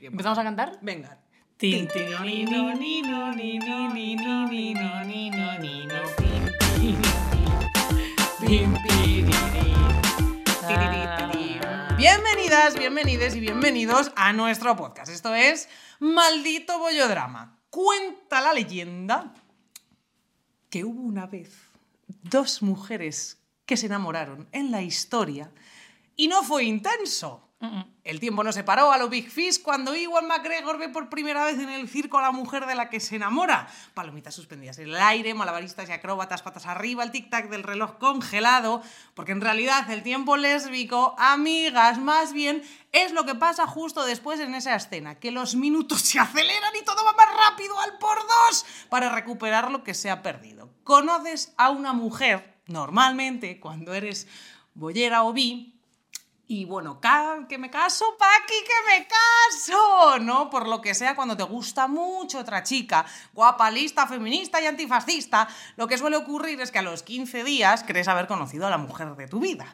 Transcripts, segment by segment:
¿qué pasa? ¿Empezamos a cantar? Venga. Bienvenidas, bienvenides y bienvenidos a nuestro podcast. Esto es Maldito Bollodrama. Cuenta la leyenda que hubo una vez dos mujeres que se enamoraron en la historia y no fue intenso. El tiempo no se paró a lo Big Fish cuando Iwan McGregor ve por primera vez en el circo a la mujer de la que se enamora. Palomitas suspendidas en el aire, malabaristas y acróbatas patas arriba, el tic-tac del reloj congelado, porque en realidad el tiempo lésbico, amigas, más bien es lo que pasa justo después en esa escena, que los minutos se aceleran y todo va más rápido al por dos para recuperar lo que se ha perdido. Conoces a una mujer, normalmente, cuando eres bollera o bi, y bueno, que me caso, Paqui, que me caso, ¿no? Por lo que sea, cuando te gusta mucho otra chica, guapa, lista, feminista y antifascista, lo que suele ocurrir es que a los 15 días crees haber conocido a la mujer de tu vida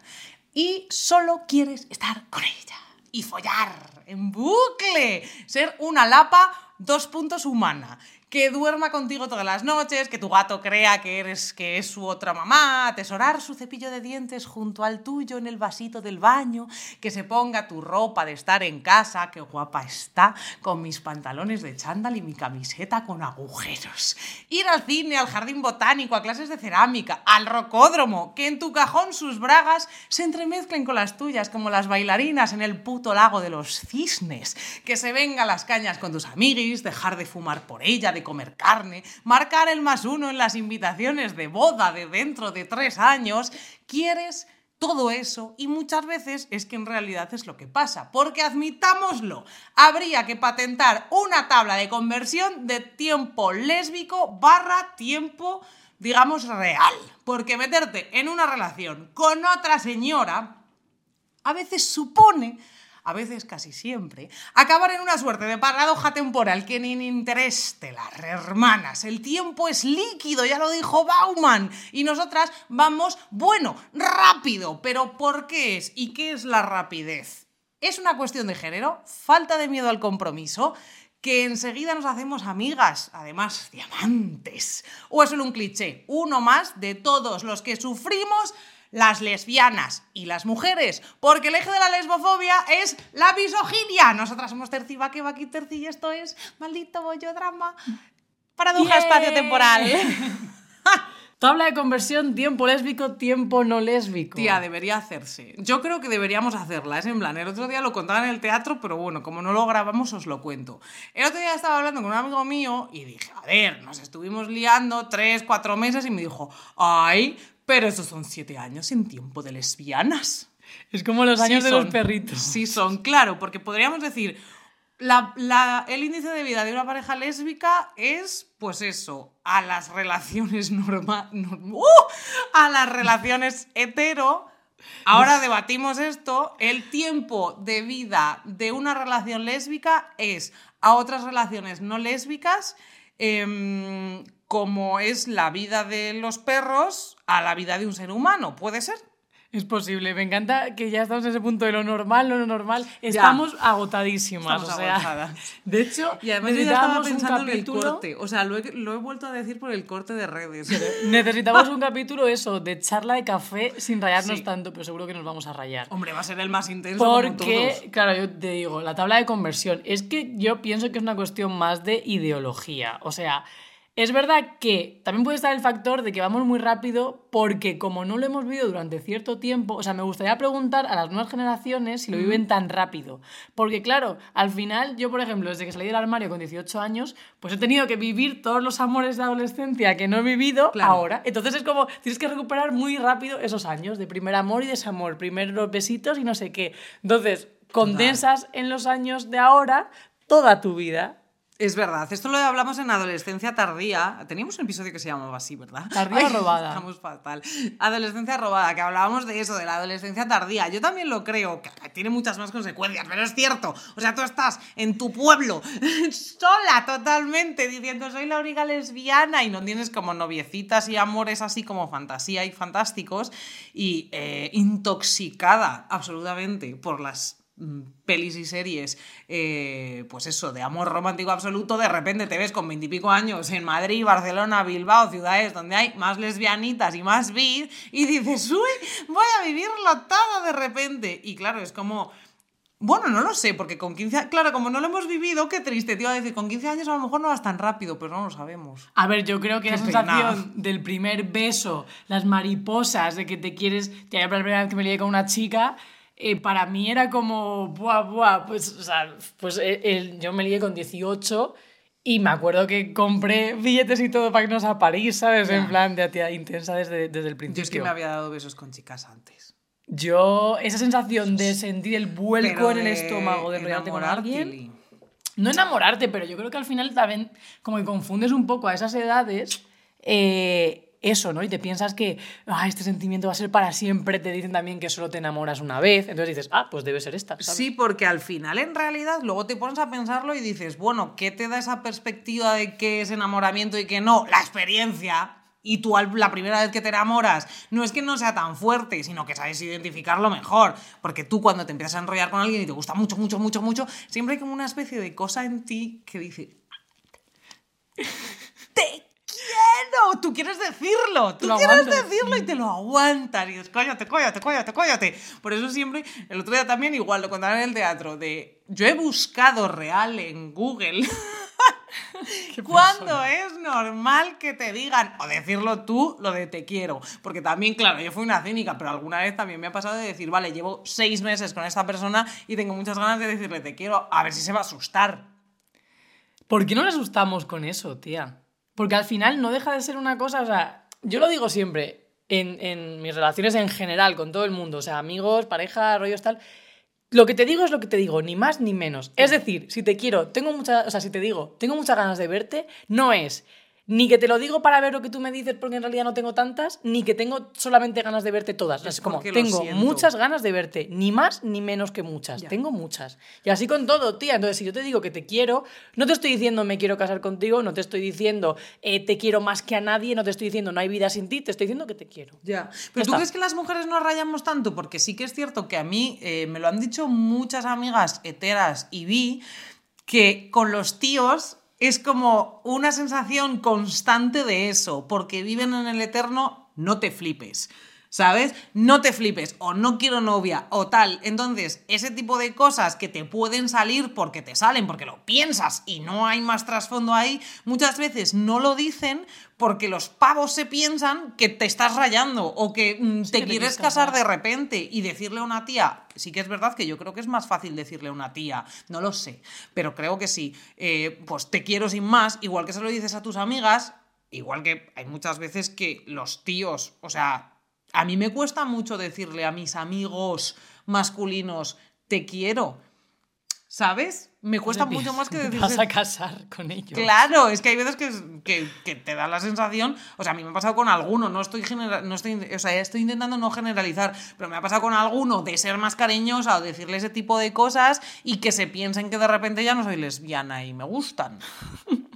y solo quieres estar con ella y follar en bucle, ser una lapa dos puntos humana, que duerma contigo todas las noches, que tu gato crea que eres que es su otra mamá, atesorar su cepillo de dientes junto al tuyo en el vasito del baño, que se ponga tu ropa de estar en casa, que guapa está, con mis pantalones de chándal y mi camiseta con agujeros. Ir al cine, al jardín botánico, a clases de cerámica, al rocódromo, que en tu cajón sus bragas se entremezclen con las tuyas como las bailarinas en el puto lago de los cisnes, que se venga las cañas con tus amiguis, dejar de fumar por ella, de comer carne, marcar el más uno en las invitaciones de boda de dentro de tres años, quieres todo eso y muchas veces es que en realidad es lo que pasa, porque admitámoslo, habría que patentar una tabla de conversión de tiempo lésbico barra tiempo digamos real, porque meterte en una relación con otra señora a veces supone, a veces casi siempre, acabar en una suerte de paradoja temporal que ni Interestelar, hermanas, el tiempo es líquido, ya lo dijo Bauman, y nosotras vamos, bueno, rápido, pero ¿por qué es? ¿Y qué es la rapidez? ¿Es una cuestión de género? ¿Falta de miedo al compromiso? que enseguida nos hacemos amigas, además diamantes. ¿O es solo un cliché? Uno más de todos los que sufrimos las lesbianas y las mujeres, porque el eje de la lesbofobia es la misoginia. Nosotras somos Terci Vaque, Vaqui Terci, y esto es maldito bollodrama. Paradoja Bien. espacio-temporal. Tabla de conversión, tiempo lésbico, tiempo no lésbico. Tía, debería hacerse. Yo creo que deberíamos hacerla. Es en plan, el otro día lo contaba en el teatro, pero bueno, como no lo grabamos, os lo cuento. El otro día estaba hablando con un amigo mío y dije, a ver, nos estuvimos liando tres, cuatro meses y me dijo, ay, pero esos son siete años en tiempo de lesbianas. Es como los años Sí de los perritos. Sí son, claro, porque podríamos decir, la- la- el índice de vida de una pareja lésbica es, pues eso, a las relaciones normales, a las relaciones hetero. Ahora debatimos esto, el tiempo de vida de una relación lésbica es a otras relaciones no lésbicas, em, como es la vida de los perros a la vida de un ser humano, ¿puede ser? Es posible, me encanta que ya estamos en ese punto de lo normal, lo no normal. Estamos agotadísimas. Estamos o sea, agotadas. De hecho, Y además yo ya estaba un pensando en el corte. O sea, lo he, lo he vuelto a decir por el corte de redes. Necesitamos un capítulo eso, de charla de café sin rayarnos Sí. tanto, pero seguro que nos vamos a rayar. Hombre, va a ser el más intenso como Porque, todos. claro, yo te digo, la tabla de conversión, es que yo pienso que es una cuestión más de ideología. O sea, es verdad que también puede estar el factor de que vamos muy rápido porque como no lo hemos vivido durante cierto tiempo, o sea, me gustaría preguntar a las nuevas generaciones si lo viven tan rápido. Porque claro, al final yo, por ejemplo, desde que salí del armario con 18 años, pues he tenido que vivir todos los amores de adolescencia que no he vivido Claro. ahora. Entonces es como, tienes que recuperar muy rápido esos años de primer amor y desamor, primeros besitos y no sé qué. Entonces, condensas en los años de ahora toda tu vida. Es verdad, esto lo hablamos en adolescencia tardía. Teníamos un episodio que se llamaba así, ¿verdad? Tardía robada. Estamos fatal. Adolescencia robada, que hablábamos de eso, de la adolescencia tardía. Yo también lo creo, que tiene muchas más consecuencias, pero es cierto. O sea, tú estás en tu pueblo, sola totalmente, diciendo soy la única lesbiana y no tienes como noviecitas y amores así como fantasía y fantásticos y eh, intoxicada absolutamente por las pelis y series, eh, pues eso, de amor romántico absoluto, de repente te ves con veintipico años en Madrid, Barcelona, Bilbao, ciudades donde hay más lesbianitas y más bis, y dices, uy, voy a vivirlo todo de repente. Y claro, es como bueno, no lo sé, porque con 15 años, claro, como no lo hemos vivido, qué triste, te iba a decir, con 15 años a lo mejor no vas tan rápido, pero no lo sabemos. A ver, yo creo que la sensación del primer beso, las mariposas, de que te quieres, que la primera vez que me lié con una chica, eh, para mí era como, buah, buah, pues, o sea, pues eh, el- yo me lié con 18 y me acuerdo que compré billetes y todo para irnos a París, ¿sabes? En plan de tía intensa desde, desde el Yo principio. es que me había dado besos con chicas antes. Yo, esa sensación de sentir el vuelco Pero en el estómago de con enamorarte, alguien. No enamorarte, pero yo creo que al final también como que confundes un poco a esas edades eh, eso, ¿no? Y te piensas que ah, este sentimiento va a ser para siempre, te dicen también que solo te enamoras una vez, entonces dices, ah, pues debe ser esta. ¿sabes? Sí, porque al final, en realidad, luego te pones a pensarlo y dices, bueno, ¿qué te da esa perspectiva de qué es enamoramiento y qué no? La experiencia. Y tú la primera vez que te enamoras, no es que no sea tan fuerte, sino que sabes identificarlo mejor. Porque tú cuando te empiezas a enrollar con alguien y te gusta mucho, mucho, mucho, mucho, siempre hay como una especie de cosa en ti que dice, te quiero, tú quieres decirlo, tú Lo quieres aguantas. decirlo y te lo aguantas y dices, cállate, cállate, cállate, cállate. Por eso siempre, el otro día también igual lo contaba en el teatro, de yo he buscado real en Google cuándo es normal que te digan, o decirlo tú, lo de te quiero. Porque también, claro, yo fui una cínica, pero alguna vez también me ha pasado de decir, vale, llevo seis meses con esta persona y tengo muchas ganas de decirle te quiero, a ver si se va a asustar. ¿Por qué no nos asustamos con eso, tía? Porque al final no deja de ser una cosa, o sea, yo lo digo siempre, en, en mis relaciones en general, con todo el mundo, o sea, amigos, pareja, rollos tal, lo que te digo es lo que te digo, ni más ni menos. Es decir, si te quiero, tengo muchas, o sea, si te digo, tengo muchas ganas de verte, no es ni que te lo digo para ver lo que tú me dices porque en realidad no tengo tantas, ni que tengo solamente ganas de verte todas. Es Es como, tengo muchas ganas de verte, ni más ni menos que muchas. Ya. Tengo muchas. Y así con todo, tía. Entonces, si yo te digo que te quiero, no te estoy diciendo me quiero casar contigo, no te estoy diciendo eh, te quiero más que a nadie, no te estoy diciendo no hay vida sin ti, te estoy diciendo que te quiero. Ya. Pero ¿tú está. crees que las mujeres no rayamos tanto? Porque sí que es cierto que a mí eh, me lo han dicho muchas amigas heteras y vi que con los tíos es como una sensación constante de eso, porque viven en el eterno, no te flipes. ¿Sabes? No te flipes, o no quiero novia, o tal. Entonces, ese tipo de cosas que te pueden salir porque te salen, porque lo piensas y no hay más trasfondo ahí, muchas veces no lo dicen porque los pavos se piensan que te estás rayando o que mm, Sí, te que quieres casar. de repente y decirle a una tía, sí que es verdad que yo creo que es más fácil decirle a una tía, no lo sé, pero creo que sí, eh, pues te quiero sin más, igual que se lo dices a tus amigas, igual que hay muchas veces que los tíos, o sea, a mí me cuesta mucho decirle a mis amigos masculinos, te quiero, ¿sabes? Me cuesta mucho más que Te decirle... vas a casar con ellos. Claro, es que hay veces que, que, que te da la sensación, o sea, a mí me ha pasado con alguno, no estoy, genera- no estoy, o sea, estoy intentando no generalizar, pero me ha pasado con alguno de ser más cariñosa o decirle ese tipo de cosas y que se piensen que de repente ya no soy lesbiana y me gustan.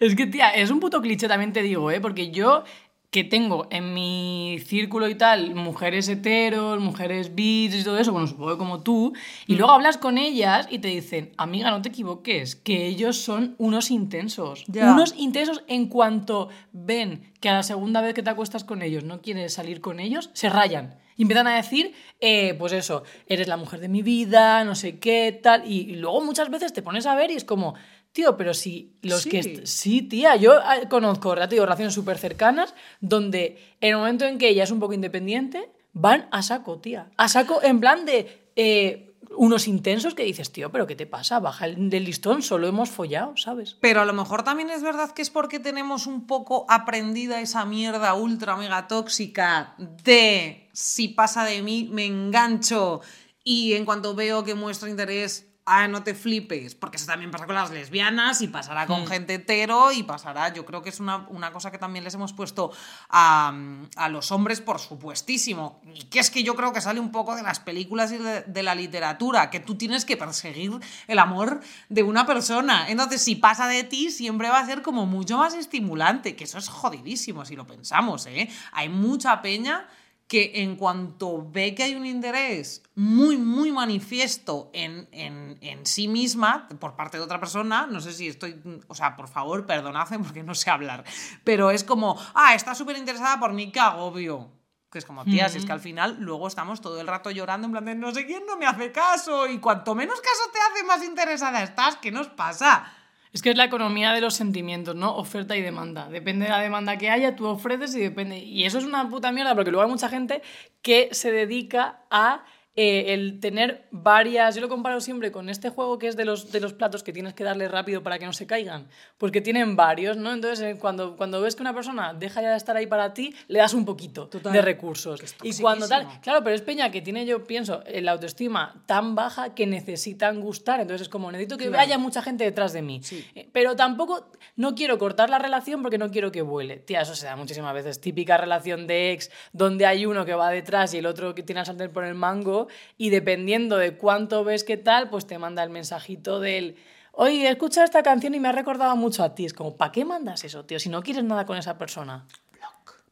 Es que, tía, es un puto cliché, también te digo, ¿eh? Porque yo, que tengo en mi círculo y tal, mujeres heteros, mujeres bis y todo eso, bueno, supongo que como tú, y luego hablas con ellas y te dicen, amiga, no te equivoques, que ellos son unos intensos. Ya. Unos intensos en cuanto ven que a la segunda vez que te acuestas con ellos no quieres salir con ellos, se rayan. Y empiezan a decir, eh, pues eso, eres la mujer de mi vida, no sé qué, tal. Y, y luego muchas veces te pones a ver y es como, tío, pero si los Sí. que... Sí, tía, yo ah, conozco, digo, relaciones súper cercanas donde en el momento en que ella es un poco independiente, van a saco, tía. A saco en plan de... eh, unos intensos que dices, tío, pero ¿qué te pasa? Baja el del listón, solo hemos follado, ¿sabes? Pero a lo mejor también es verdad que es porque tenemos un poco aprendida esa mierda ultra mega tóxica de si pasa de mí, me engancho y en cuanto veo que muestra interés, ah, no te flipes, porque eso también pasa con las lesbianas y pasará con gente hetero y pasará, yo creo que es una, una cosa que también les hemos puesto a, a los hombres, por supuestísimo, y que es que yo creo que sale un poco de las películas y de, de la literatura, que tú tienes que perseguir el amor de una persona, entonces si pasa de ti siempre va a ser como mucho más estimulante, que eso es jodidísimo si lo pensamos, ¿eh? Hay mucha peña que en cuanto ve que hay un interés muy, muy manifiesto en, en, en, sí misma por parte de otra persona, no sé si estoy, o sea, por favor, perdonadme porque no sé hablar, pero es como, ah, está súper interesada por mí, qué agobio. Que es como, tía, si es que al final luego estamos todo el rato llorando en plan de no sé quién no me hace caso y cuanto menos caso te hace, más interesada estás, ¿qué nos pasa? Es que es la economía de los sentimientos, ¿no? Oferta y demanda. Depende de la demanda que haya, tú ofreces y depende. Y eso es una puta mierda porque luego hay mucha gente que se dedica a eh, el tener varias. Yo lo comparo siempre con este juego que es de los, de los platos que tienes que darle rápido para que no se caigan. Porque tienen varios, ¿no? Entonces, eh, cuando, cuando ves que una persona deja ya de estar ahí para ti, le das un poquito de recursos. y cuando tal. Claro, pero es Peña que tiene, yo pienso, la autoestima tan baja que necesitan gustar. Entonces es como, necesito que haya mucha gente detrás de mí. Eh, pero tampoco no quiero cortar la relación porque no quiero que vuele. Tía, eso se da muchísimas veces. Típica relación de ex donde hay uno que va detrás y el otro que tiene al sartén por el mango y dependiendo de cuánto ves que tal, pues te manda el mensajito del, oye, he escuchado esta canción y me ha recordado mucho a ti. Es como, ¿para qué mandas eso, tío? Si no quieres nada con esa persona.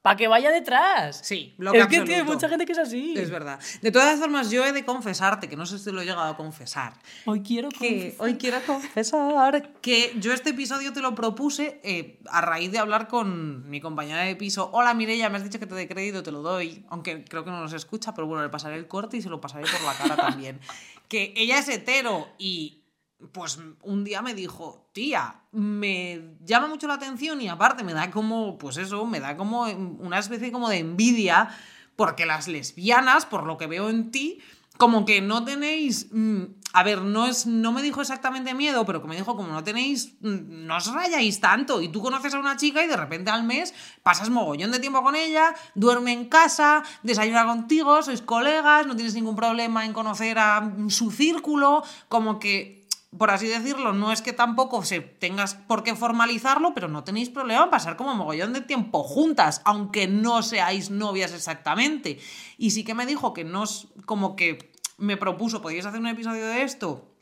Para que vaya detrás. Sí, bloque Es que tiene mucha gente que es así. Es verdad. De todas formas, yo he de confesarte, que no sé si lo he llegado a confesar. Hoy quiero que Hoy quiero confesar que yo este episodio te lo propuse eh, a raíz de hablar con mi compañera de piso. Hola Mireia, me has dicho que te dé crédito, te lo doy. Aunque creo que no nos escucha, pero bueno, le pasaré el corte y se lo pasaré por la cara también. que ella es hetero y pues un día me dijo, tía, me llama mucho la atención y aparte me da como, pues eso, me da como una especie como de envidia, porque las lesbianas, por lo que veo en ti, como que no tenéis, mm, a ver, no es, no me dijo exactamente miedo, pero que me dijo como no tenéis, mm, no os rayáis tanto y tú conoces a una chica y de repente al mes pasas mogollón de tiempo con ella, duerme en casa, desayuna contigo, sois colegas, no tienes ningún problema en conocer a su círculo, como que por así decirlo, no es que tampoco se tengas por qué formalizarlo, pero no tenéis problema en pasar como mogollón de tiempo juntas, aunque no seáis novias exactamente. Y sí que me dijo que no como que me propuso, podíais hacer un episodio de esto,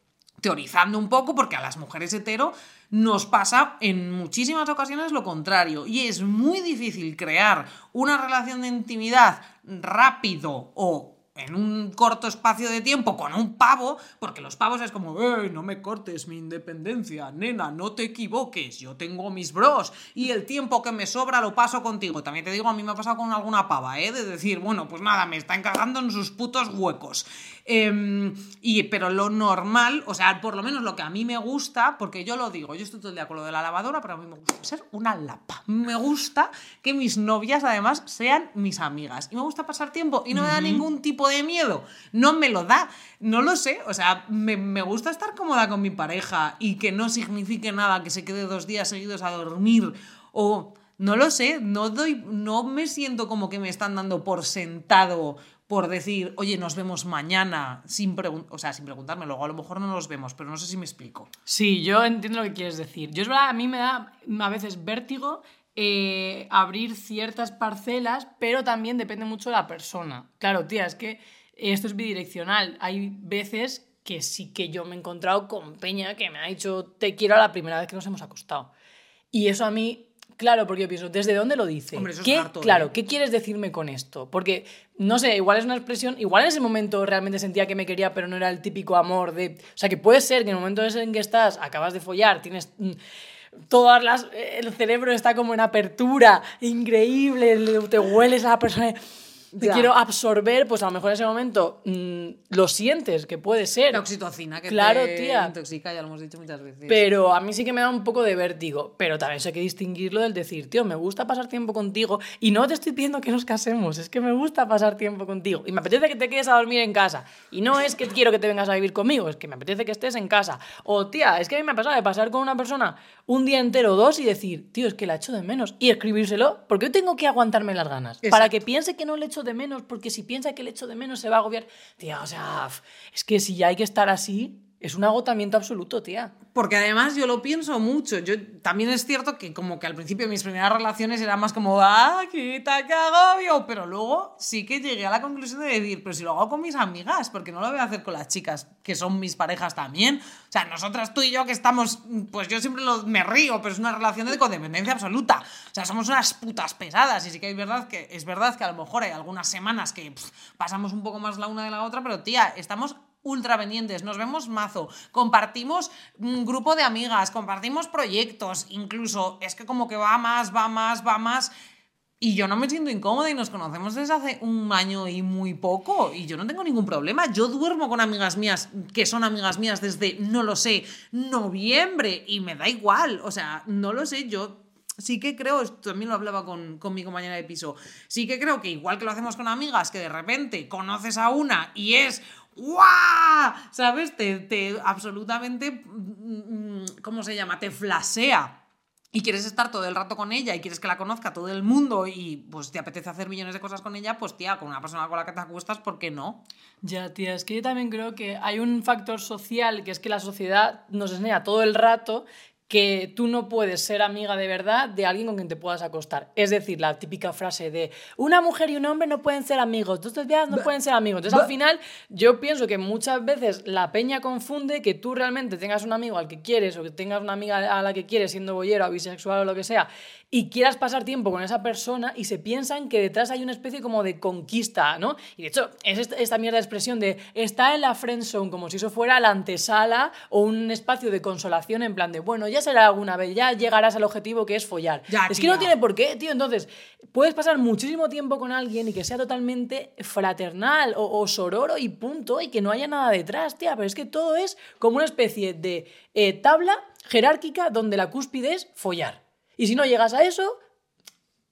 teorizando un poco, porque a las mujeres hetero nos pasa en muchísimas ocasiones lo contrario. Y es muy difícil crear una relación de intimidad rápido o en un corto espacio de tiempo con un pavo, porque los pavos es como, ¡Ey, no me cortes mi independencia, nena, no te equivoques, yo tengo mis bros y el tiempo que me sobra lo paso contigo. También te digo, a mí me ha pasado con alguna pava, ¿eh? De decir, bueno, pues nada, me está encagando en sus putos huecos. Em, y, pero lo normal, o sea, por lo menos lo que a mí me gusta, porque yo lo digo, yo estoy todo el día con lo de la lavadora, pero a mí me gusta ser una lapa. Me gusta que mis novias además sean mis amigas. Y me gusta pasar tiempo y no me da ningún tipo de miedo. No me lo da. No lo sé. O sea, me, me gusta estar cómoda con mi pareja y que no signifique nada que se quede dos días seguidos a dormir o no lo sé, no doy, no me siento como que me están dando por sentado por decir, oye, nos vemos mañana, sin, o sea, sin preguntarme, luego a lo mejor no nos vemos, pero no sé si me explico. Sí, yo entiendo lo que quieres decir. Yo es verdad, a mí me da a veces vértigo eh, abrir ciertas parcelas, pero también depende mucho de la persona. Claro, tía, es que esto es bidireccional. Hay veces que sí que yo me he encontrado con Peña que me ha dicho te quiero a la primera vez que nos hemos acostado. Y eso a mí Claro, porque yo pienso, ¿desde dónde lo dice? ¿Qué, claro. ¿qué quieres decirme con esto? Porque, no sé, igual es una expresión, igual en ese momento realmente sentía que me quería, pero no era el típico amor de... O sea, que puede ser que en el momento en que estás, acabas de follar, tienes... Mm, todas las... El cerebro está como en apertura, increíble, te hueles a la persona te quiero absorber, pues a lo mejor en ese momento mm, lo sientes, que puede ser. La oxitocina que claro, te tía. intoxica, ya lo hemos dicho muchas veces. Pero a mí sí que me da un poco de vértigo. Pero también hay que distinguirlo del decir, tío, me gusta pasar tiempo contigo y no te estoy pidiendo que nos casemos, es que me gusta pasar tiempo contigo. Y me apetece que te quedes a dormir en casa. Y no es que quiero que te vengas a vivir conmigo, es que me apetece que estés en casa. O, tía, es que a mí me ha pasado de pasar con una persona un día entero o dos y decir, tío, es que la echo de menos. Y escribírselo, porque yo tengo que aguantarme las ganas. Para que piense que no le echo de menos, porque si piensa que el hecho de menos se va a agobiar, tío, o sea, es que si ya hay que estar así, es un agotamiento absoluto, tía. Porque además yo lo pienso mucho. Yo también es cierto que como que al principio mis primeras relaciones eran más como, ah, quita, qué agobio. Pero luego sí que llegué a la conclusión de decir, pero si lo hago con mis amigas, porque no lo voy a hacer con las chicas que son mis parejas también. O sea, nosotras tú y yo que estamos, pues yo siempre lo, me río, pero es una relación de codependencia absoluta. O sea, somos unas putas pesadas. Y sí que es verdad que, es verdad que a lo mejor hay algunas semanas que pasamos un poco más la una de la otra, pero tía, estamos ultra pendientes, nos vemos mazo, compartimos un grupo de amigas, compartimos proyectos, incluso es que como que va más, va más, va más. Y yo no me siento incómoda y nos conocemos desde hace un año y muy poco y yo no tengo ningún problema. Yo duermo con amigas mías que son amigas mías desde, no lo sé, noviembre y me da igual. O sea, no lo sé, yo sí que creo, esto también lo hablaba con, con, mi compañera de piso, sí que creo que igual que lo hacemos con amigas, que de repente conoces a una y es ¡guau! ¿Sabes? Te, te absolutamente, mm, mm, ¿cómo se llama? Te flasea y quieres estar todo el rato con ella y quieres que la conozca todo el mundo y pues te apetece hacer millones de cosas con ella, pues tía, con una persona con la que te acuestas, ¿por qué no? Ya, tía, es que yo también creo que hay un factor social que es que la sociedad nos enseña todo el rato que tú no puedes ser amiga de verdad de alguien con quien te puedas acostar. Es decir, la típica frase de una mujer y un hombre no pueden ser amigos, dos días no pueden ser amigos. Entonces, al final, yo pienso que muchas veces la peña confunde que tú realmente tengas un amigo al que quieres o que tengas una amiga a la que quieres siendo bollero o bisexual o lo que sea y quieras pasar tiempo con esa persona y se piensan que detrás hay una especie como de conquista, ¿no? Y de hecho, es esta, mierda de expresión de está en la friend zone como si eso fuera la antesala o un espacio de consolación en plan de, bueno, ya será alguna vez, ya llegarás al objetivo que es follar. es que no tiene por qué, tío. Entonces, puedes pasar muchísimo tiempo con alguien y que sea totalmente fraternal o, sororo y punto, y que no haya nada detrás, tía. Pero es que todo es como una especie de eh, tabla jerárquica donde la cúspide es follar. Y si no llegas a eso,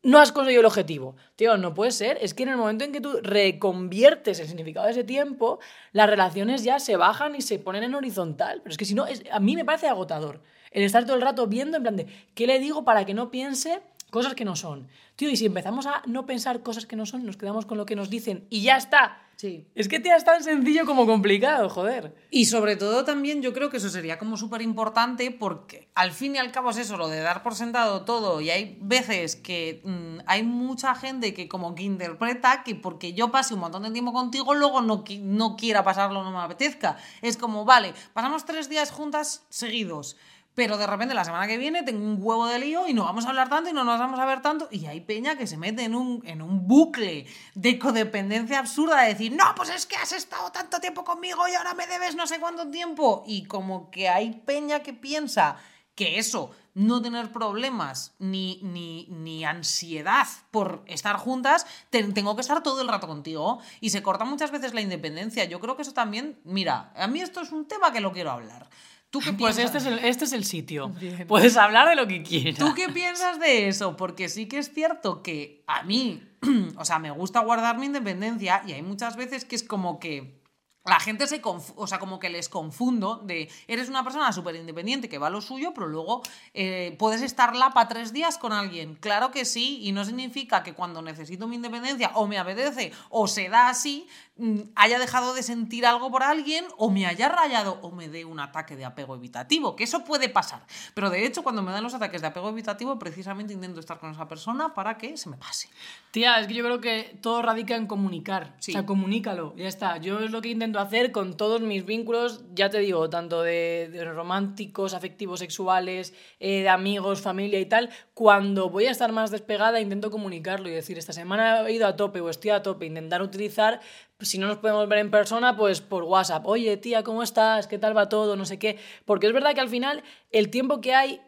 no has conseguido el objetivo. Tío, no puede ser. Es que en el momento en que tú reconviertes el significado de ese tiempo, las relaciones ya se bajan y se ponen en horizontal. Pero es que si no, a mí me parece agotador. El estar todo el rato viendo en plan de, ¿qué le digo para que no piense cosas que no son? Tío, y si empezamos a no pensar cosas que no son, nos quedamos con lo que nos dicen y ya está. Sí. Es que te es tan sencillo como complicado, joder. Y sobre todo también yo creo que eso sería como súper importante porque al fin y al cabo es eso, lo de dar por sentado todo y hay veces que mm, hay mucha gente que como que interpreta que porque yo pase un montón de tiempo contigo luego no, no quiera pasarlo, no me apetezca. Es como, vale, pasamos tres días juntas seguidos pero de repente la semana que viene tengo un huevo de lío y no vamos a hablar tanto y no nos vamos a ver tanto. Y hay peña que se mete en un, en un bucle de codependencia absurda de decir, no, pues es que has estado tanto tiempo conmigo y ahora me debes no sé cuánto tiempo. Y como que hay peña que piensa que eso, no tener problemas ni, ni, ni ansiedad por estar juntas, tengo que estar todo el rato contigo. Y se corta muchas veces la independencia. Yo creo que eso también, mira, a mí esto es un tema que lo quiero hablar. ¿Tú qué pues este es, el, este es el sitio. Puedes hablar de lo que quieras. ¿Tú qué piensas de eso? Porque sí que es cierto que a mí, o sea, me gusta guardar mi independencia y hay muchas veces que es como que la gente se o sea, como que les confundo de eres una persona súper independiente que va a lo suyo, pero luego eh, puedes estar para tres días con alguien. Claro que sí, y no significa que cuando necesito mi independencia o me apetece o se da así, Mm, haya dejado de sentir algo por alguien o me haya rayado o me dé un ataque de apego evitativo, que eso puede pasar. Pero de hecho, cuando me dan los ataques de apego evitativo, precisamente intento estar con esa persona para que se me pase. Tía, es que yo creo que todo radica en comunicar. O sea, comunícalo, ya está. Yo es lo que intento hacer con todos mis vínculos, ya te digo, tanto de, románticos, afectivos, sexuales, eh, de amigos, familia y tal. Cuando voy a estar más despegada, intento comunicarlo y decir, esta semana he ido a tope o estoy a tope, intentar utilizar si no nos podemos ver en persona, pues por WhatsApp. Oye, tía, ¿cómo estás? ¿Qué tal va todo? No sé qué. Porque es verdad que al final el tiempo que hay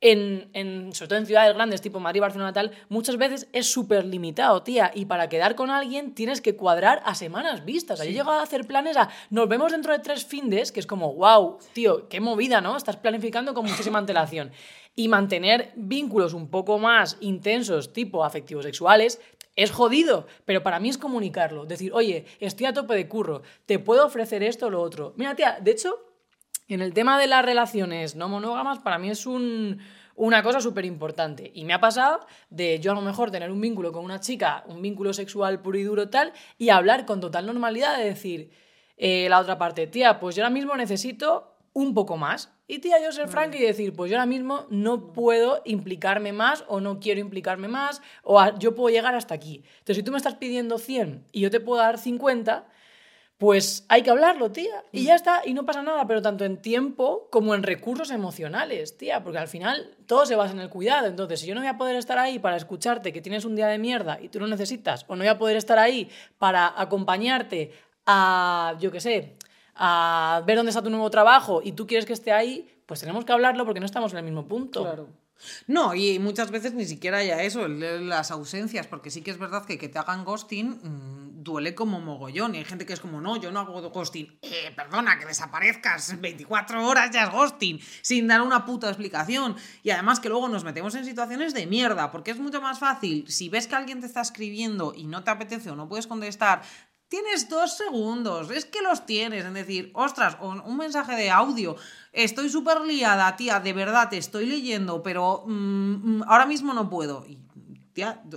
en, en, sobre todo en ciudades grandes tipo Madrid, Barcelona, tal, muchas veces es súper limitado, tía. Y para quedar con alguien tienes que cuadrar a semanas vistas. Sí. Yo he llegado a hacer planes a nos vemos dentro de tres findes, que es como, wow, tío, qué movida, ¿no? Estás planificando con muchísima antelación. Y mantener vínculos un poco más intensos, tipo afectivos sexuales, es jodido, pero para mí es comunicarlo. Decir, oye, estoy a tope de curro, te puedo ofrecer esto o lo otro. Mira, tía, de hecho, en el tema de las relaciones no monógamas, para mí es una cosa súper importante. Y me ha pasado de yo a lo mejor tener un vínculo con una chica, un vínculo sexual puro y duro tal, y hablar con total normalidad de decir, eh, la otra parte, tía, pues yo ahora mismo necesito un poco más. Y tía, yo ser franca y decir, pues yo ahora mismo no puedo implicarme más o no quiero implicarme más o a- yo puedo llegar hasta aquí. Entonces, si tú me estás pidiendo 100 y yo te puedo dar 50, pues hay que hablarlo, tía. Y ya está, y no pasa nada, pero tanto en tiempo como en recursos emocionales, tía, porque al final todo se basa en el cuidado. Entonces, si yo no voy a poder estar ahí para escucharte que tienes un día de mierda y tú lo necesitas, o no voy a poder estar ahí para acompañarte a, yo qué sé, a ver dónde está tu nuevo trabajo y tú quieres que esté ahí, pues tenemos que hablarlo porque no estamos en el mismo punto. No, y muchas veces ni siquiera ya eso, las ausencias, porque sí que es verdad que que te hagan ghosting mm, duele como mogollón. Y hay gente que es como, no, yo no hago ghosting. Eh, perdona, que desaparezcas 24 horas ya es ghosting, sin dar una puta explicación. Y además que luego nos metemos en situaciones de mierda, porque es mucho más fácil, si ves que alguien te está escribiendo y no te apetece o no puedes contestar, Tienes dos segundos, es que los tienes, en decir, ostras, un mensaje de audio, estoy súper liada, tía, de verdad te estoy leyendo, pero mm, mm, ahora mismo no puedo.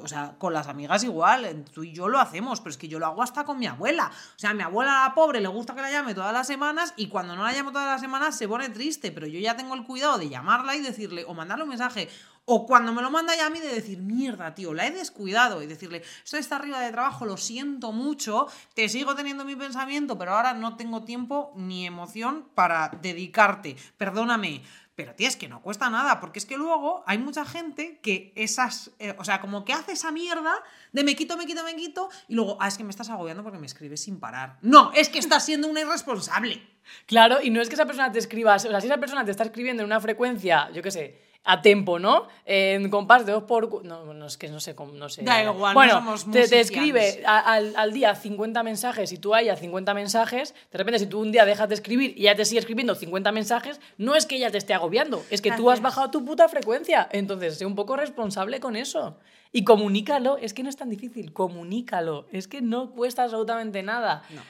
O sea, con las amigas igual, tú y yo lo hacemos, pero es que yo lo hago hasta con mi abuela. O sea, mi abuela, la pobre, le gusta que la llame todas las semanas y cuando no la llamo todas las semanas se pone triste, pero yo ya tengo el cuidado de llamarla y decirle, o mandarle un mensaje, o cuando me lo manda ya a mí de decir, mierda, tío, la he descuidado. Y decirle, esto está arriba de trabajo, lo siento mucho, te sigo teniendo mi pensamiento, pero ahora no tengo tiempo ni emoción para dedicarte. Perdóname. Pero, tía, es que no cuesta nada, porque es que luego hay mucha gente que esas, eh, o sea, como que hace esa mierda de me quito, me quito, me quito, y luego, ah, es que me estás agobiando porque me escribes sin parar. No, es que estás siendo una irresponsable. Claro, y no es que esa persona te escriba, o sea, si esa persona te está escribiendo en una frecuencia, yo qué sé, a tempo, ¿no? En compás de dos por... cu- No, no, es que no sé cómo, no sé. Da igual, no bueno, somos te, te escribe al, al día 50 mensajes y tú a ella 50 mensajes, de repente si tú un día dejas de escribir y ella te sigue escribiendo 50 mensajes, no es que ella te esté agobiando, es que tú has Gracias. bajado tu puta frecuencia. Entonces, sé un poco responsable con eso. Y comunícalo, es que no es tan difícil, comunícalo, es que no cuesta absolutamente nada. No.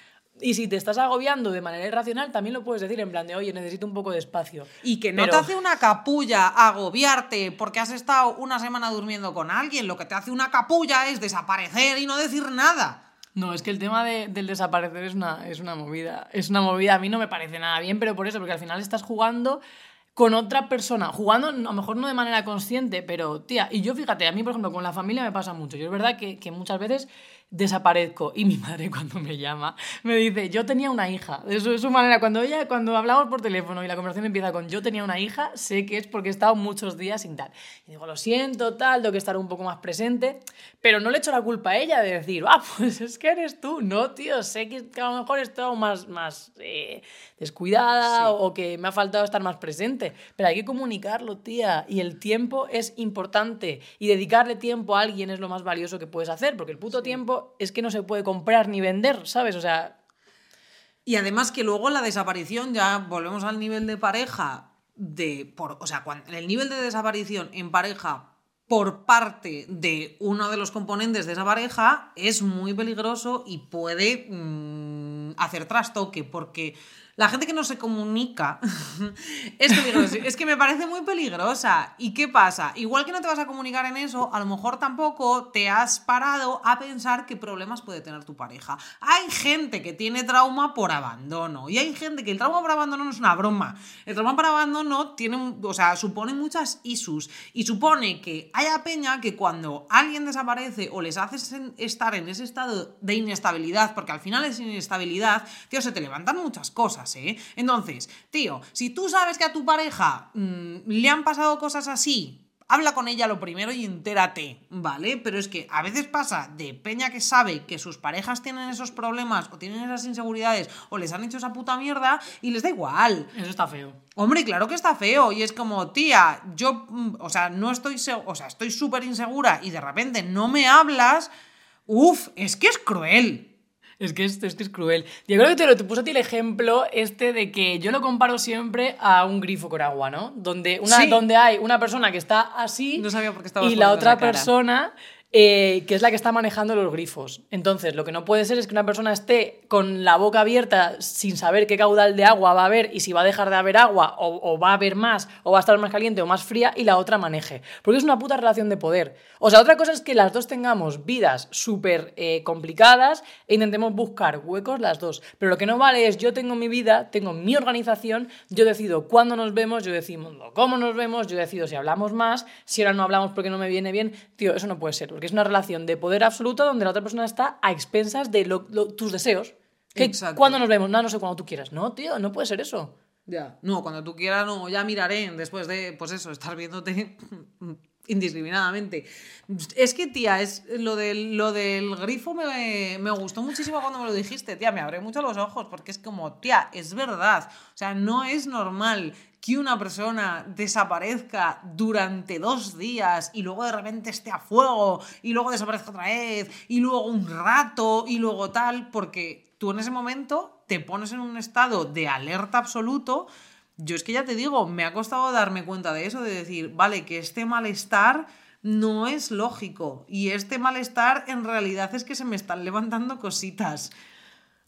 Y si te estás agobiando de manera irracional, también lo puedes decir en plan de, oye, necesito un poco de espacio. Y que no Pero- te hace una capulla agobiarte porque has estado una semana durmiendo con alguien. Lo que te hace una capulla es desaparecer y no decir nada. No, es que el tema de- del desaparecer es una, es una movida. Es una movida. A mí no me parece nada bien, pero por eso, porque al final estás jugando con otra persona. Jugando, a lo mejor no de manera consciente, pero, tía, y yo fíjate, a mí, por ejemplo, con la familia me pasa mucho. Yo es verdad que, que muchas veces desaparezco. Y mi madre cuando me llama me dice yo tenía una hija es su manera. Cuando ella cuando hablamos por teléfono y la conversación empieza con yo tenía una hija sé que es porque he estado muchos días sin tal y digo lo siento tal tengo que estar un poco más presente pero no le echo la culpa a ella de decir ah pues es que eres tú no tío sé que a lo mejor he estado más más eh, descuidada Sí. o que me ha faltado estar más presente. Pero hay que comunicarlo tía y el tiempo es importante y dedicarle tiempo a alguien es lo más valioso que puedes hacer porque el puto tiempo es que no se puede comprar ni vender sabes o sea Y además que luego la desaparición, ya volvemos al nivel de pareja, de por, o sea, cuan- el nivel de desaparición en pareja por parte de uno de los componentes de esa pareja es muy peligroso y puede mm, hacer trastoque, porque la gente que no se comunica es. Es que me parece muy peligrosa. ¿Y qué pasa? Igual que no te vas a comunicar en eso, a lo mejor tampoco te has parado a pensar qué problemas puede tener tu pareja. Hay gente que tiene trauma por abandono y hay gente que el trauma por abandono no es una broma. El trauma por abandono tiene, o sea, supone muchas issues y supone que haya peña que cuando alguien desaparece o les haces estar en ese estado de inestabilidad, porque al final es inestabilidad, tío, se te levantan muchas cosas, ¿eh? Entonces, tío, si tú sabes que a tu pareja mm, le han pasado cosas así, habla con ella lo primero y entérate, ¿vale? Pero es que a veces pasa de peña que sabe que sus parejas tienen esos problemas o tienen esas inseguridades o les han hecho esa puta mierda y les da igual. eso está feo Hombre, claro que está feo y es como, tía, yo, mm, o sea, no estoy, o sea, estoy súper insegura y de repente no me hablas, uf, es que es cruel. Es que esto es, que es cruel. Yo creo que te lo te puse a ti el ejemplo este de que yo lo comparo siempre a un grifo con agua, ¿no? Donde, una, Sí. donde hay una persona que está así No sabía por qué y la otra la persona eh, que es la que está manejando los grifos. Entonces, lo que no puede ser es que una persona esté con la boca abierta sin saber qué caudal de agua va a haber y si va a dejar de haber agua o, va a haber más o va a estar más caliente o más fría y la otra maneje. Porque es una puta relación de poder. O sea, otra cosa es que las dos tengamos vidas súper eh, complicadas e intentemos buscar huecos las dos. Pero lo que no vale es yo tengo mi vida, tengo mi organización, yo decido cuándo nos vemos, yo decido cómo nos vemos, yo decido si hablamos más, si ahora no hablamos porque no me viene bien. Tío, eso no puede ser, porque es una relación de poder absoluto donde la otra persona está a expensas de tus deseos. Que. ¿Cuándo nos vemos? No, no sé cuándo tú quieras. No, tío, no puede ser eso. Ya. No, cuando tú quieras, no, ya miraré después de, pues eso, estar viéndote indiscriminadamente. Es que, tía, es lo del, lo del grifo me, me gustó muchísimo cuando me lo dijiste, tía, me abre mucho los ojos porque es como, tía, es verdad. O sea, no es normal que una persona desaparezca durante dos días y luego de repente esté a fuego y luego desaparezca otra vez y luego un rato y luego tal, porque tú en ese momento te pones en un estado de alerta absoluto. Yo es que ya te digo, me ha costado darme cuenta de eso, de decir, vale, que este malestar no es lógico y este malestar en realidad es que se me están levantando cositas.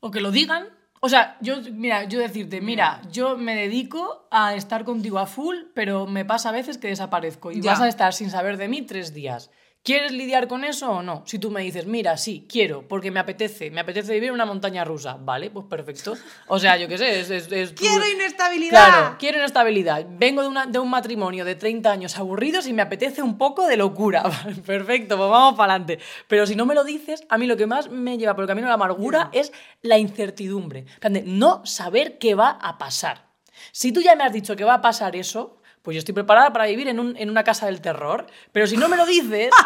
O que lo digan. O sea, yo, mira, yo decirte, mira, yo me dedico a estar contigo a full, pero me pasa a veces que desaparezco y Ya. vas a estar sin saber de mí tres días. ¿Quieres lidiar con eso o no? Si tú me dices, mira, sí, quiero, porque me apetece, me apetece vivir en una montaña rusa, vale, pues perfecto. O sea, yo qué sé, es, es- es tu- ¡Quiero inestabilidad! Claro, quiero inestabilidad. Vengo de, una- de un matrimonio de 30 años aburridos y me apetece un poco de locura. Vale, Perfecto, pues vamos para adelante. Pero si no me lo dices, a mí lo que más me lleva por el camino de la amargura es la incertidumbre. De no saber qué va a pasar. Si tú ya me has dicho que va a pasar eso, pues yo estoy preparada para vivir en, un- en una casa del terror. Pero si no me lo dices...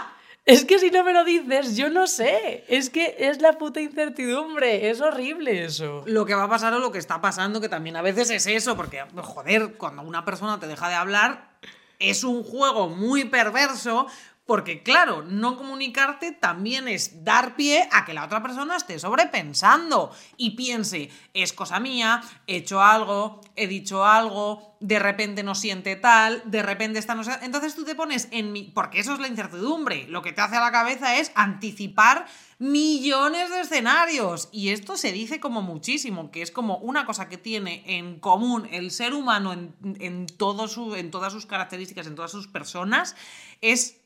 Es que si no me lo dices, yo no sé. Es que es la puta incertidumbre. Es horrible eso. lo que va a pasar o lo que está pasando, que también a veces es eso, porque, joder, cuando una persona te deja de hablar, es un juego muy perverso. Porque, claro, no comunicarte también es dar pie a que la otra persona esté sobrepensando y piense, es cosa mía, he hecho algo, he dicho algo, de repente no siente tal, de repente está no sé. Entonces tú te pones en mi. Porque eso es la incertidumbre. Lo que te hace a la cabeza es anticipar millones de escenarios. Y esto se dice como muchísimo, que es como una cosa que tiene en común el ser humano en, en, todo su, en todas sus características, en todas sus personas, es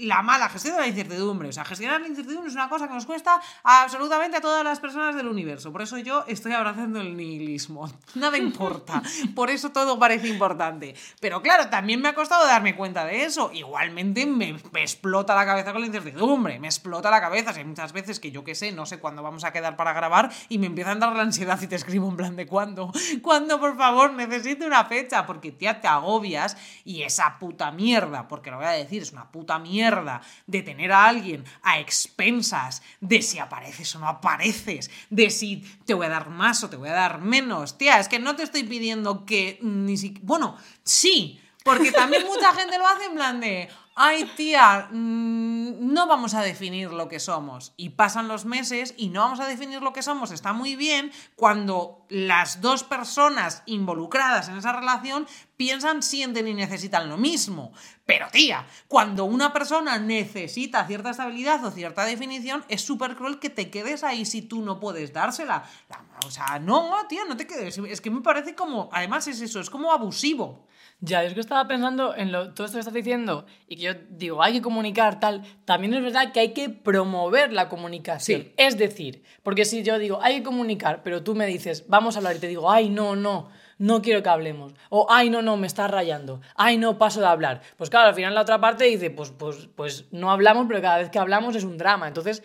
la mala gestión de la incertidumbre. O sea, gestionar la incertidumbre es una cosa que nos cuesta absolutamente a todas las personas del universo. Por eso yo estoy abrazando el nihilismo. Nada importa. Por eso todo parece importante. Pero claro, también me ha costado darme cuenta de eso. Igualmente me, explota la cabeza con la incertidumbre. Me explota la cabeza. O sea, hay muchas veces que yo qué sé, no sé cuándo vamos a quedar para grabar y me empieza a andar la ansiedad y te escribo en plan de cuándo. ¿Cuándo, por favor? Necesito una fecha. Porque tía, te agobias y esa puta mierda, porque lo voy a decir, es una puta de tener a alguien a expensas de si apareces o no apareces, de si te voy a dar más o te voy a dar menos. Tía, es que no te estoy pidiendo que ni siquiera... Bueno, sí, porque también mucha gente lo hace en plan de, ay tía, mmm, no vamos a definir lo que somos. Y pasan los meses y no vamos a definir lo que somos. Está muy bien cuando las dos personas involucradas en esa relación piensan, sienten y necesitan lo mismo. Pero tía, cuando una persona necesita cierta estabilidad o cierta definición, es súper cruel que te quedes ahí si tú no puedes dársela. La- o sea, no, tía, no te quedes. Es que me parece como, además es eso, es como abusivo. Ya, es que estaba pensando en lo, todo esto que estás diciendo y que yo digo, hay que comunicar tal. También es verdad que hay que promover la comunicación. Sí. Es decir, porque si yo digo, hay que comunicar, pero tú me dices, vamos a hablar y te digo, ay, no, no, no quiero que hablemos. O, ay, no, no, me estás rayando. Ay, no, paso de hablar. Pues claro, al final la otra parte dice, pues, pues, pues no hablamos, pero cada vez que hablamos es un drama. Entonces,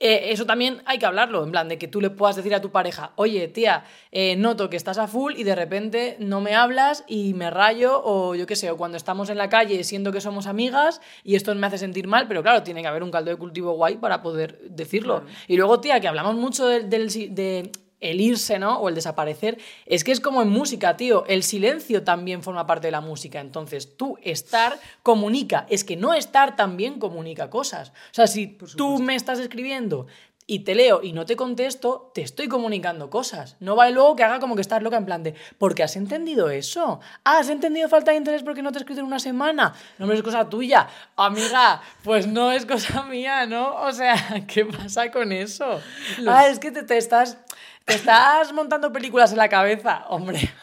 eh, eso también hay que hablarlo, en plan, de que tú le puedas decir a tu pareja, oye, tía, eh, noto que estás a full y de repente no me hablas y me rayo, o yo qué sé, o cuando estamos en la calle siento que somos amigas y esto me hace sentir mal, pero claro, tiene que haber un caldo de cultivo guay para poder decirlo. Y luego, tía, que hablamos mucho de el irse, ¿no? O el desaparecer. Es que es como en música, tío. El silencio también forma parte de la música. Entonces, tú estar comunica. Es que no estar también comunica cosas. O sea, si tú me estás escribiendo y te leo y no te contesto, te estoy comunicando cosas. No vale luego que haga como que estás loca en plan de, ¿por qué has entendido eso? Ah, ¿has entendido falta de interés porque no te he escrito en una semana? No, es cosa tuya. Amiga, pues no es cosa mía, ¿no? O sea, ¿qué pasa con eso? Ah, es que te, te estás... Te estás montando películas en la cabeza, hombre.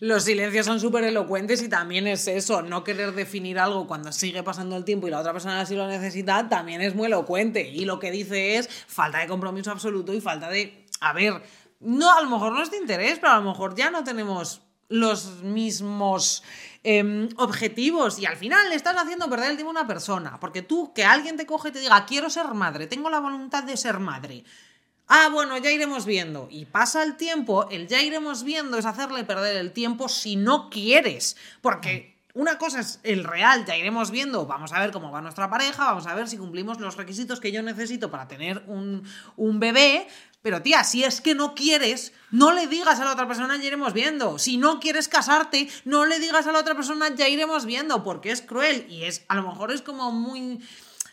Los silencios son súper elocuentes y también es eso, no querer definir algo cuando sigue pasando el tiempo y la otra persona sí lo necesita, también es muy elocuente. Y lo que dice es falta de compromiso absoluto y falta de... A ver, no, a lo mejor no es de interés, pero a lo mejor ya no tenemos los mismos em, objetivos y al final le estás haciendo perder el tiempo a una persona. Porque tú, que alguien te coge y te diga, quiero ser madre, tengo la voluntad de ser madre Ah, bueno, ya iremos viendo. Y pasa el tiempo, el ya iremos viendo es hacerle perder el tiempo si no quieres. Porque una cosa es el real, ya iremos viendo, vamos a ver cómo va nuestra pareja, vamos a ver si cumplimos los requisitos que yo necesito para tener un, un bebé. Pero tía, si es que no quieres, no le digas a la otra persona ya iremos viendo. Si no quieres casarte, no le digas a la otra persona ya iremos viendo, porque es cruel y es a lo mejor es como muy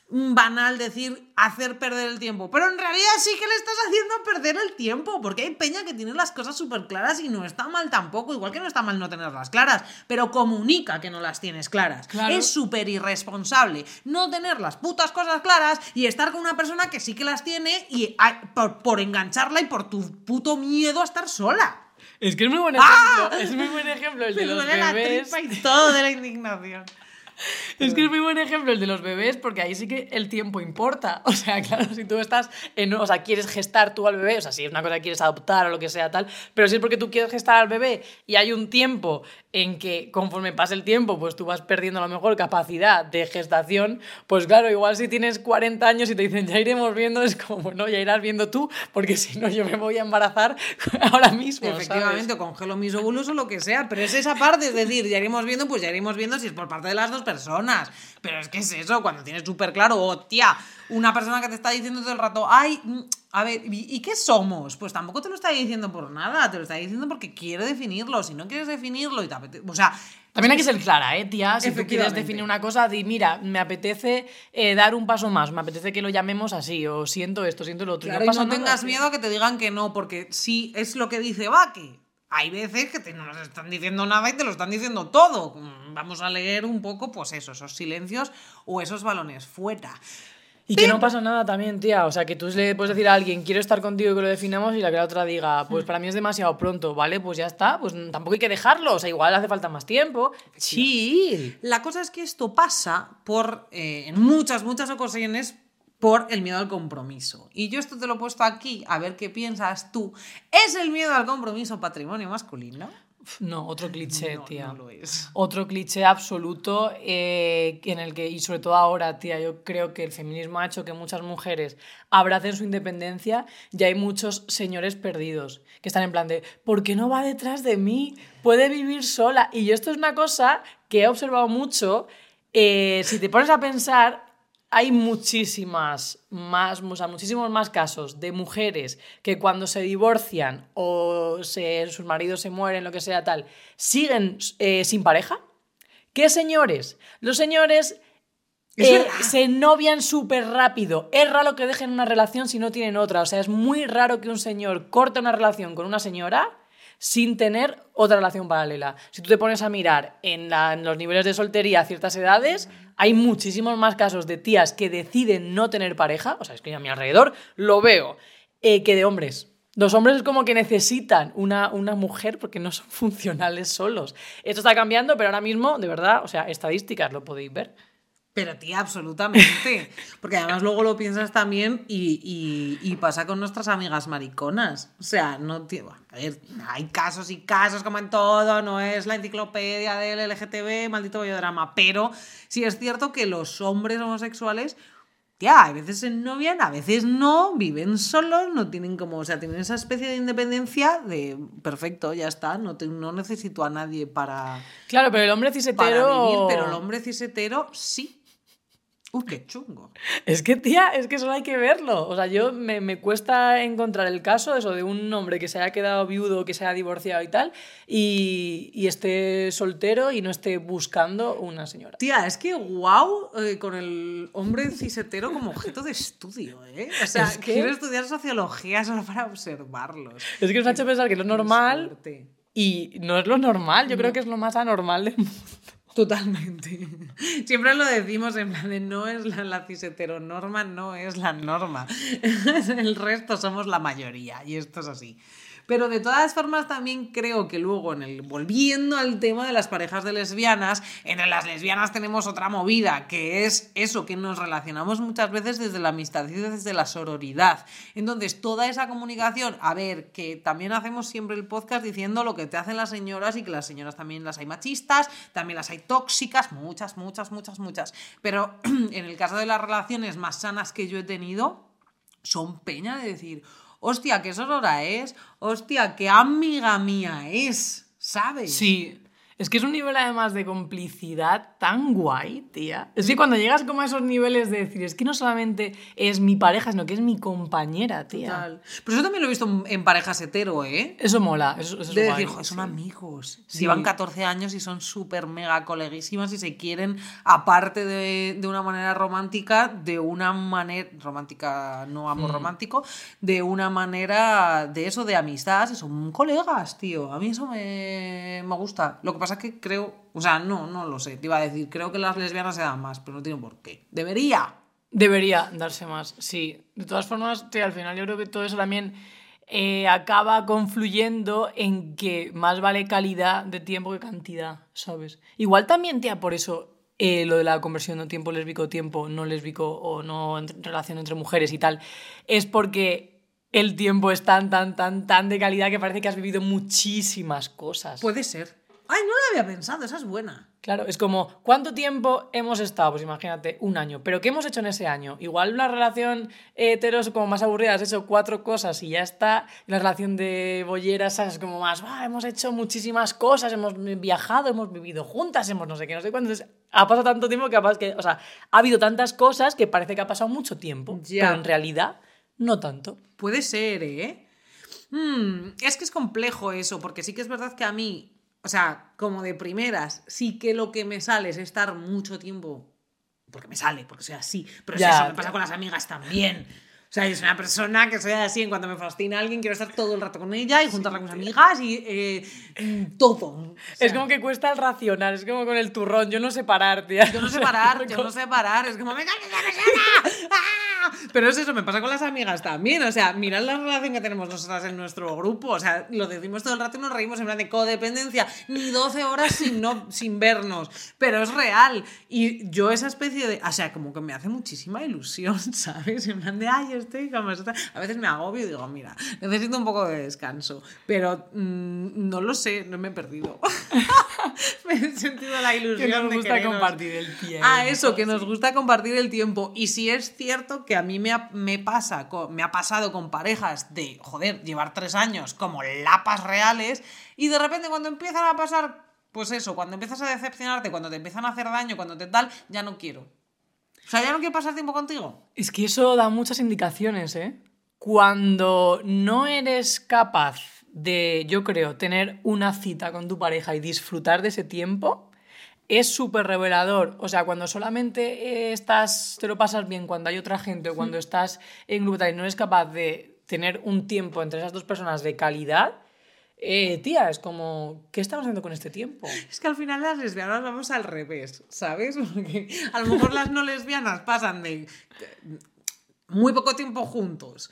banal decir hacer perder el tiempo, pero en realidad sí que le estás haciendo perder el tiempo, porque hay peña que tiene las cosas súper claras y no está mal tampoco, igual que no está mal no tenerlas claras, pero comunica que no las tienes claras. Es súper irresponsable no tener las putas cosas claras y estar con una persona que sí que las tiene y por, engancharla y por tu puto miedo a estar sola. Es que es muy buen ejemplo, ¡Ah! es muy buen ejemplo el de los bebés. La y todo de la indignación. Es que es muy buen ejemplo el de los bebés, porque ahí sí que el tiempo importa. O sea, claro, si tú estás en, o sea, quieres gestar tú al bebé, o sea, si es una cosa que quieres adoptar o lo que sea tal, pero si es porque tú quieres gestar al bebé y hay un tiempo en que conforme pasa el tiempo, pues tú vas perdiendo a lo mejor capacidad de gestación, pues claro, igual si tienes 40 años y te dicen ya iremos viendo, es como, bueno, ya irás viendo tú, porque si no yo me voy a embarazar ahora mismo. Efectivamente, congelo mis óvulos o lo que sea, pero es esa parte, es decir, ya iremos viendo, pues ya iremos viendo si es por parte de las dos personas. Pero es que es eso, cuando tienes súper claro, oh, tía, una persona que te está diciendo todo el rato, ay, mm, a ver, ¿y qué somos? Pues tampoco te lo está diciendo por nada, te lo está diciendo porque quiere definirlo. Si no quieres definirlo y te apetece. O sea. También hay que ser clara, ¿eh, tía? Si tú quieres definir una cosa, di, mira, me apetece eh, dar un paso más, me apetece que lo llamemos así, o siento esto, siento lo otro. Claro, no, tengas miedo a que te digan que no, porque si es lo que dice Baki. Hay veces que te, no nos están diciendo nada y te lo están diciendo todo. Mm, vamos a leer un poco, pues eso, esos silencios o esos balones fuera. Y que no pasa nada también, tía. O sea, que tú le puedes decir a alguien, quiero estar contigo y que lo definamos, y la que la otra diga, pues para mí es demasiado pronto, ¿vale? Pues ya está, pues tampoco hay que dejarlo. O sea, igual hace falta más tiempo. Sí. La cosa es que esto pasa por, eh, en muchas, muchas ocasiones, por el miedo al compromiso. Y yo esto te lo he puesto aquí, a ver qué piensas tú. ¿Es el miedo al compromiso patrimonio masculino? No, otro cliché, tía. Otro cliché absoluto eh, en el que, y sobre todo ahora, tía, yo creo que el feminismo ha hecho que muchas mujeres abracen su independencia y hay muchos señores perdidos que están en plan de, ¿por qué no va detrás de mí? Puede vivir sola. Y yo esto es una cosa que he observado mucho. Eh, si te pones a pensar, hay muchísimas más, muchísimos más casos de mujeres que cuando se divorcian o se, sus maridos se mueren, lo que sea tal, siguen eh, sin pareja. ¿Qué señores? Los señores eh, se novian súper rápido. Es raro que dejen una relación si no tienen otra. O sea, es muy raro que un señor corte una relación con una señora sin tener otra relación paralela. Si tú te pones a mirar en, los niveles de soltería a ciertas edades, hay muchísimos más casos de tías que deciden no tener pareja, o sea, es que a mi alrededor lo veo, eh, que de hombres. Los hombres es como que necesitan una, una mujer porque no son funcionales solos. Esto está cambiando, pero ahora mismo, de verdad, o sea, estadísticas lo podéis ver. Pero tía, absolutamente. Porque además luego lo piensas también y, pasa con nuestras amigas mariconas. O sea, no a ver, hay casos y casos como en todo, no es la enciclopedia del LGTB, maldito drama. Pero sí es cierto que los hombres homosexuales, tía, a veces se novian, a veces no, viven solos, no tienen como, o sea, tienen esa especie de independencia de perfecto, ya está, no, no necesito a nadie para. Claro, pero el hombre cisetero. pero el hombre cisetero sí Uy, qué chungo. Es que, tía, es que solo hay que verlo. O sea, yo me, me cuesta encontrar el caso eso de un hombre que se haya quedado viudo, que se haya divorciado y tal, y, y esté soltero y no esté buscando una señora. Tía, es que wow con el hombre cisetero como objeto de estudio, ¿eh? O sea, Es que- quiero estudiar sociología solo para observarlos. Es que nos ha hecho pensar que lo normal y no es lo normal. Yo creo que es lo más anormal del mundo. Totalmente. Siempre lo decimos en plan de no es la, la ciseteronorma, no es la norma. El resto somos la mayoría y esto es así. Pero de todas formas también creo que luego, en el, volviendo al tema de las parejas de lesbianas, entre las lesbianas tenemos otra movida, que es eso, que nos relacionamos muchas veces desde la amistad y desde la sororidad. Entonces, toda esa comunicación, a ver, que también hacemos siempre el podcast diciendo lo que te hacen las señoras y que las señoras también las hay machistas, también las hay tóxicas, muchas, muchas, muchas, muchas. Pero en el caso de las relaciones más sanas que yo he tenido, son peña de decir, hostia, qué sorora es, hostia, qué amiga mía es, ¿sabes? Sí. Es que es un nivel además de complicidad tan guay, tía. Es que cuando llegas como a esos niveles de decir, es que no solamente es mi pareja, sino que es mi compañera, tía. Total. Pero eso también lo he visto en parejas hetero, ¿eh? Eso mola, eso, eso es De guay, decir, "Joder, son sí. amigos. Sí. Llevan 14 años y son súper mega coleguísimas y se quieren, aparte de, de una manera romántica, de una manera. romántica, no amor Mm. romántico, de una manera de eso, de amistad. Son colegas, tío. A mí eso me, me gusta. Lo que pasa es que creo. O sea, no, no lo sé. Te iba a decir, creo que las lesbianas se dan más, pero no tienen por qué. Debería. Debería darse más, sí. De todas formas, tía, al final yo creo que todo eso también eh, acaba confluyendo en que más vale calidad de tiempo que cantidad, ¿sabes? Igual también, tía, por eso eh, lo de la conversión de tiempo lésbico, tiempo no lésbico o no en relación entre mujeres y tal, es porque el tiempo es tan, tan, tan, tan de calidad que parece que has vivido muchísimas cosas. Puede ser. Ay, no lo había pensado, esa es buena. Claro, es como, ¿cuánto tiempo hemos estado? Pues imagínate, un año. ¿Pero qué hemos hecho en ese año? Igual una relación hetero es como más aburrida, has hecho cuatro cosas y ya está. La relación de bolleras es como más, "Buah, hemos hecho muchísimas cosas, hemos viajado, hemos vivido juntas, hemos no sé qué, no sé cuánto. Entonces, ha pasado tanto tiempo que, capaz que, o sea, ha habido tantas cosas que parece que ha pasado mucho tiempo. Pero en realidad, no tanto. Puede ser, ¿eh? Hmm, es que es complejo eso, porque sí que es verdad que a mí, o sea, como de primeras, sí que lo que me sale es estar mucho tiempo, porque me sale, porque soy así, pero Ya, es eso me pasa con las amigas también. O sea, soy una persona que soy así, en cuanto me fascina alguien, quiero estar todo el rato con ella y juntarla con mis amigas y eh, todo. O sea, es como que cuesta el racional, es como con el turrón, yo no sé parar, tía. Yo no sé parar, yo no sé parar, es como, ¡me cago en la persona! ¡Ah! Pero es eso, me pasa con las amigas también, o sea, mirad la relación que tenemos nosotras en nuestro grupo, o sea, lo decimos todo el rato y nos reímos en plan de codependencia, ni 12 horas sin, no, sin vernos, pero es real. Y yo esa especie de, o sea, como que me hace muchísima ilusión, ¿sabes? En plan de, ay, estoy como esta". A veces me agobio y digo, mira, necesito un poco de descanso, pero mm, no lo sé, no me he perdido. me he sentido la ilusión Que nos de gusta compartir el tiempo. Ah, eso, que nos gusta compartir el tiempo. Y sí es cierto que a mí me, ha- me pasa, me ha pasado con parejas de, joder, llevar tres años como lapas reales y de repente cuando empiezan a pasar, pues eso, cuando empiezas a decepcionarte, cuando te empiezan a hacer daño, cuando te tal, ya no quiero. O sea, ya no quiero pasar tiempo contigo. Es que eso da muchas indicaciones, ¿eh? Cuando no eres capaz de, yo creo, tener una cita con tu pareja y disfrutar de ese tiempo, es súper revelador. O sea, cuando solamente eh, estás, te lo pasas bien cuando hay otra gente o cuando estás en grupo y no eres capaz de tener un tiempo entre esas dos personas de calidad, eh, tía, es como, ¿qué estamos haciendo con este tiempo? Es que al final las lesbianas vamos al revés, ¿sabes? Porque a lo mejor las no lesbianas pasan de muy poco tiempo juntos,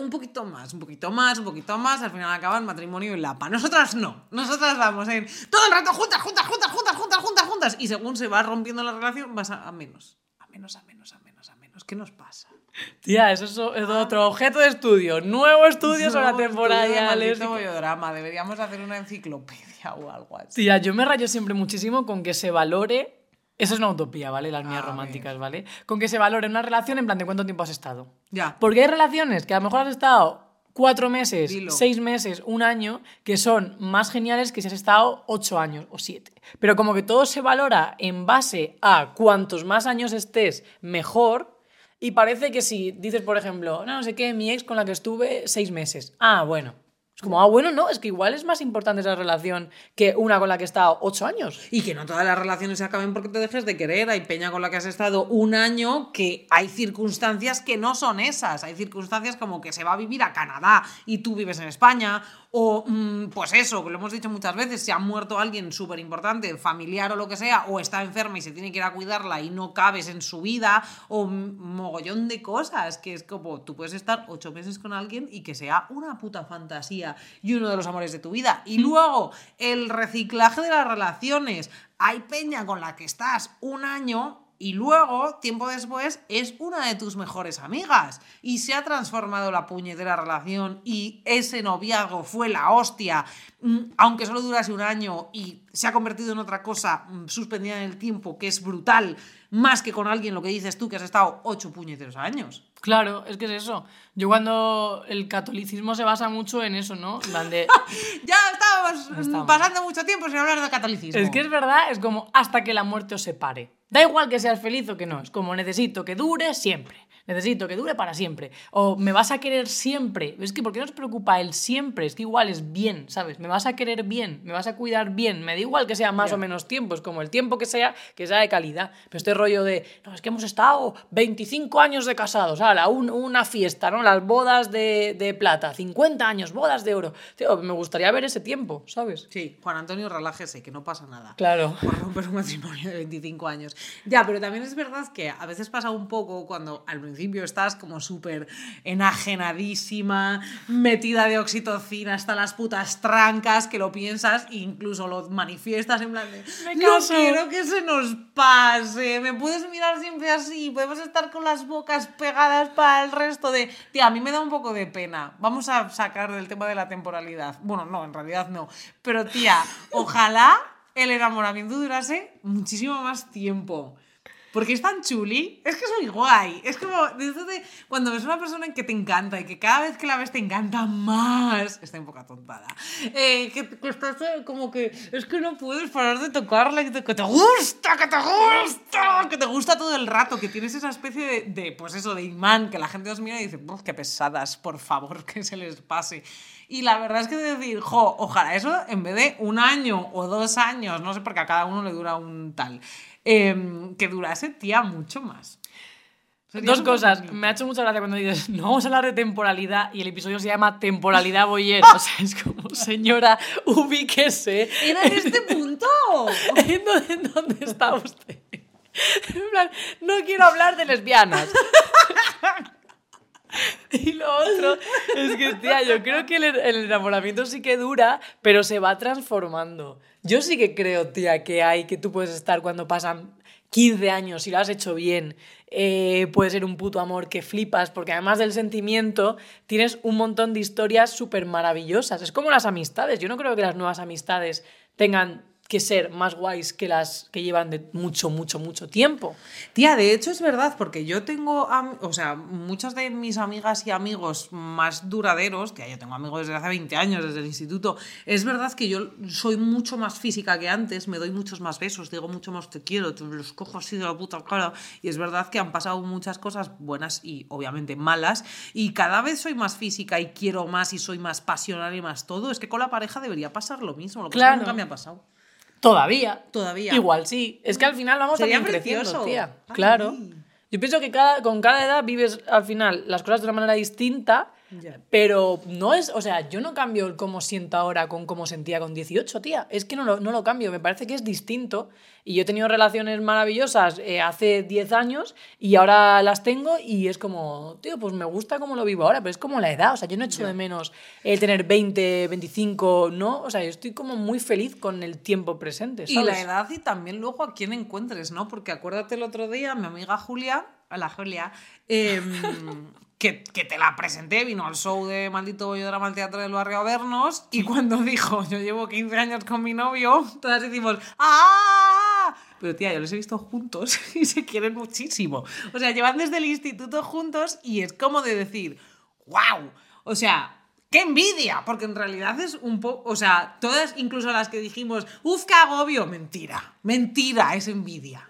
un poquito más, un poquito más, un poquito más, al final acaban matrimonio y lapa. Nosotras no, nosotras vamos en todo el rato juntas, juntas, juntas, juntas, juntas, juntas, juntas, y según se va rompiendo la relación vas a menos, a menos, a menos, a menos, a menos. ¿Qué nos pasa? Tía, eso es, otro objeto de estudio. Nuevo estudio sobre la temporada de bollodrama, deberíamos hacer una enciclopedia o algo así. Tía, yo me rayo siempre muchísimo con que se valore. Eso es una utopía, ¿vale? Las mías A románticas, ¿vale? Con que se valore una relación en plan de cuánto tiempo has estado. Ya. Porque hay relaciones que a lo mejor has estado cuatro meses, Dilo. seis meses, un año, que son más geniales que si has estado ocho años o siete. Pero como que todo se valora en base a cuantos más años estés, mejor. Y parece que si dices, por ejemplo, no, no sé qué, mi ex con la que estuve seis meses. Ah, bueno. Es como, ah, bueno, no, es que igual es más importante esa relación que una con la que he estado ocho años. Y que no todas las relaciones se acaben porque te dejes de querer. Hay peña con la que has estado un año que hay circunstancias que no son esas. Hay circunstancias como que se va a vivir a Canadá y tú vives en España. O, mm, pues eso, que lo hemos dicho muchas veces, si ha muerto alguien súper importante, familiar o lo que sea, o está enferma y se tiene que ir a cuidarla y no cabes en su vida, o mogollón de cosas, que es como tú puedes estar ocho meses con alguien y que sea una puta fantasía y uno de los amores de tu vida. Y luego, el reciclaje de las relaciones. Hay peña con la que estás un año y luego, tiempo después, es una de tus mejores amigas. Y se ha transformado la puñetera relación y ese noviazgo fue la hostia, mm, aunque solo durase un año y se ha convertido en otra cosa mm, suspendida en el tiempo, que es brutal, más que con alguien, lo que dices tú, que has estado ocho puñeteros años. Claro, es que es eso. Yo cuando el catolicismo se basa mucho en eso, ¿no? En plan de- Ya estábamos, mm, Estamos. pasando mucho tiempo sin hablar de catolicismo. Es que es verdad, es como hasta que la muerte os separe. Da igual que seas feliz o que no, es como necesito que dure siempre. Necesito que dure para siempre. O me vas a querer siempre. Es que, ¿por qué nos preocupa el siempre? Es que igual es bien, ¿sabes? Me vas a querer bien, me vas a cuidar bien. Me da igual que sea más Ya. o menos tiempo, es como el tiempo que sea, que sea de calidad. Pero este rollo de, no, es que hemos estado 25 años de casados, ala, un- una fiesta, ¿no? Las bodas de, de plata, 50 años, bodas de oro. Tío, me gustaría ver ese tiempo, ¿sabes? Sí, Juan Antonio, relájese, que no pasa nada. Claro. Por romper un matrimonio de 25 años. Ya, pero también es verdad que a veces pasa un poco cuando al principio estás como súper enajenadísima, metida de oxitocina hasta las putas trancas, que lo piensas e incluso lo manifiestas en plan de Me no caso". quiero que se nos pase, me puedes mirar siempre así, podemos estar con las bocas pegadas para el resto de... Tía, a mí me da un poco de pena. Vamos a sacar del tema de la temporalidad. Bueno, no, en realidad no. Pero tía, ojalá el enamoramiento durase muchísimo más tiempo. Porque es tan chuli, es que es muy guay. Es como, de eso de cuando ves una persona que te encanta y que cada vez que la ves te encanta más. Está un poco tontada. Eh, que, que estás eh, como que es que no puedes parar de tocarla, que te, que te gusta, que te gusta, que te gusta todo el rato, que tienes esa especie de, de, pues eso, de imán, que la gente os mira y dice, "Buf, qué pesadas, por favor, que se les pase. Y la verdad es que de decir, jo, ojalá eso en vez de un año o dos años, no sé, porque a cada uno le dura un tal, em, que durase, tía, mucho más. Sería Dos cosas. bonito. Me ha hecho mucha gracia cuando dices, no vamos a hablar de temporalidad y el episodio se llama Temporalidad Boyer. O sea, es como, señora, ubíquese. ¿Era en este punto? ¿En dónde, en dónde está usted? En plan, no quiero hablar de lesbianas. Y lo otro es que, tía, yo creo que el, enamoramiento sí que dura, pero se va transformando. Yo sí que creo, tía, que hay, que tú puedes estar cuando pasan 15 años, si lo has hecho bien, eh, puede ser un puto amor que flipas, porque además del sentimiento tienes un montón de historias súper maravillosas. Es como las amistades. Yo no creo que las nuevas amistades tengan que ser más guays que las que llevan de mucho, mucho, mucho tiempo. Tía, de hecho es verdad, porque yo tengo, o sea, muchas de mis amigas y amigos más duraderos, tía, yo tengo amigos desde hace 20 años, desde el instituto, es verdad que yo soy mucho más física que antes, me doy muchos más besos, digo mucho más te quiero, te los cojo así de la puta cara, y es verdad que han pasado muchas cosas buenas y obviamente malas, y cada vez soy más física y quiero más y soy más pasional y más todo, es que con la pareja debería pasar lo mismo, lo que que Claro. nunca me ha pasado. Todavía. Todavía. Igual sí. Es que al final vamos Sería también creciendo, precioso. tía. Ay. Claro. Yo pienso que cada, con cada edad vives al final las cosas de una manera distinta, Pero no es, o sea, yo no cambio el cómo siento ahora con cómo sentía con 18, tía. Es que no lo, no lo cambio, me parece que es distinto. Y yo he tenido relaciones maravillosas eh, hace 10 años y ahora las tengo y es como, tío, pues me gusta cómo lo vivo ahora, pero es como la edad, o sea, yo no echo de menos el tener 20, 25, ¿no? O sea, yo estoy como muy feliz con el tiempo presente, Y ¿sabes? la edad y también luego a quién encuentres, ¿no? Porque acuérdate el otro día, mi amiga Julia, a la Julia, em, que, que te la presenté, vino al show de Maldito Bollodrama al Teatro del Barrio a vernos y cuando dijo, yo llevo 15 años con mi novio, todas decimos, ¡ah! Pero tía, yo les he visto juntos y se quieren muchísimo. O sea, llevan desde el instituto juntos y es como de decir, ¡wow! O sea, ¡Qué envidia! Porque en realidad es un poco. O sea, todas, incluso las que dijimos, ¡uf, qué agobio! Mentira. Mentira, es envidia.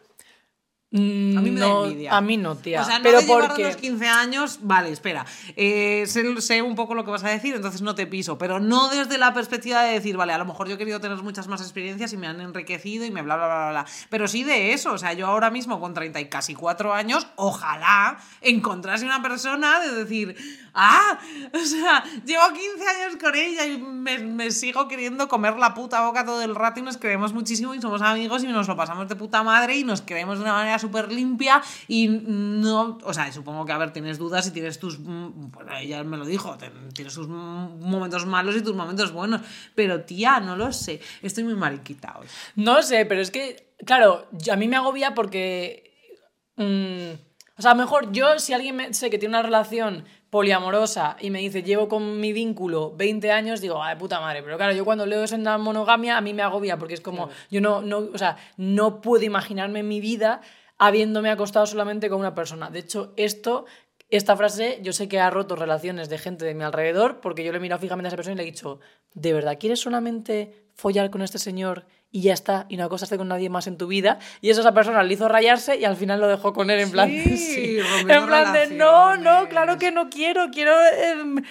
A mí me no, da envidia. A mí no, tía. O sea, no pero de porque... los 15 años, vale, espera. Eh, sé, sé un poco lo que vas a decir, entonces no te piso, pero no desde la perspectiva de decir, vale, a lo mejor yo he querido tener muchas más experiencias y me han enriquecido y me bla, bla, bla, bla. Pero sí de eso, o sea, yo ahora mismo con 30 y casi 4 años, ojalá encontrase una persona de decir, ah, o sea, llevo 15 años con ella y me, me sigo queriendo comer la puta boca todo el rato y nos queremos muchísimo y somos amigos y nos lo pasamos de puta madre y nos queremos de una manera súper limpia y no, o sea, supongo que a ver, tienes dudas y tienes tus, mm, pues ella me lo dijo, tienes tus momentos malos y tus momentos buenos, pero tía, no lo sé, estoy muy mariquita hoy. No sé, pero es que, claro, a mí me agobia porque. mm, o sea, a lo mejor yo, si alguien me, sé que tiene una relación poliamorosa y me dice, llevo con mi vínculo 20 años, digo, ay, puta madre. Pero claro, yo cuando leo eso en la monogamia, a mí me agobia porque es como, yo no, no, o sea, no puedo imaginarme mi vida habiéndome acostado solamente con una persona. De hecho, esto. Esta frase yo sé que ha roto relaciones de gente de mi alrededor porque yo le he mirado fijamente a esa persona y le he dicho, ¿de verdad quieres solamente follar con este señor y ya está y no acostaste con nadie más en tu vida? Y eso esa persona le hizo rayarse y al final lo dejó con él en plan, Sí, sí. en plan de, no, no, relaciones". claro que no quiero, quiero em,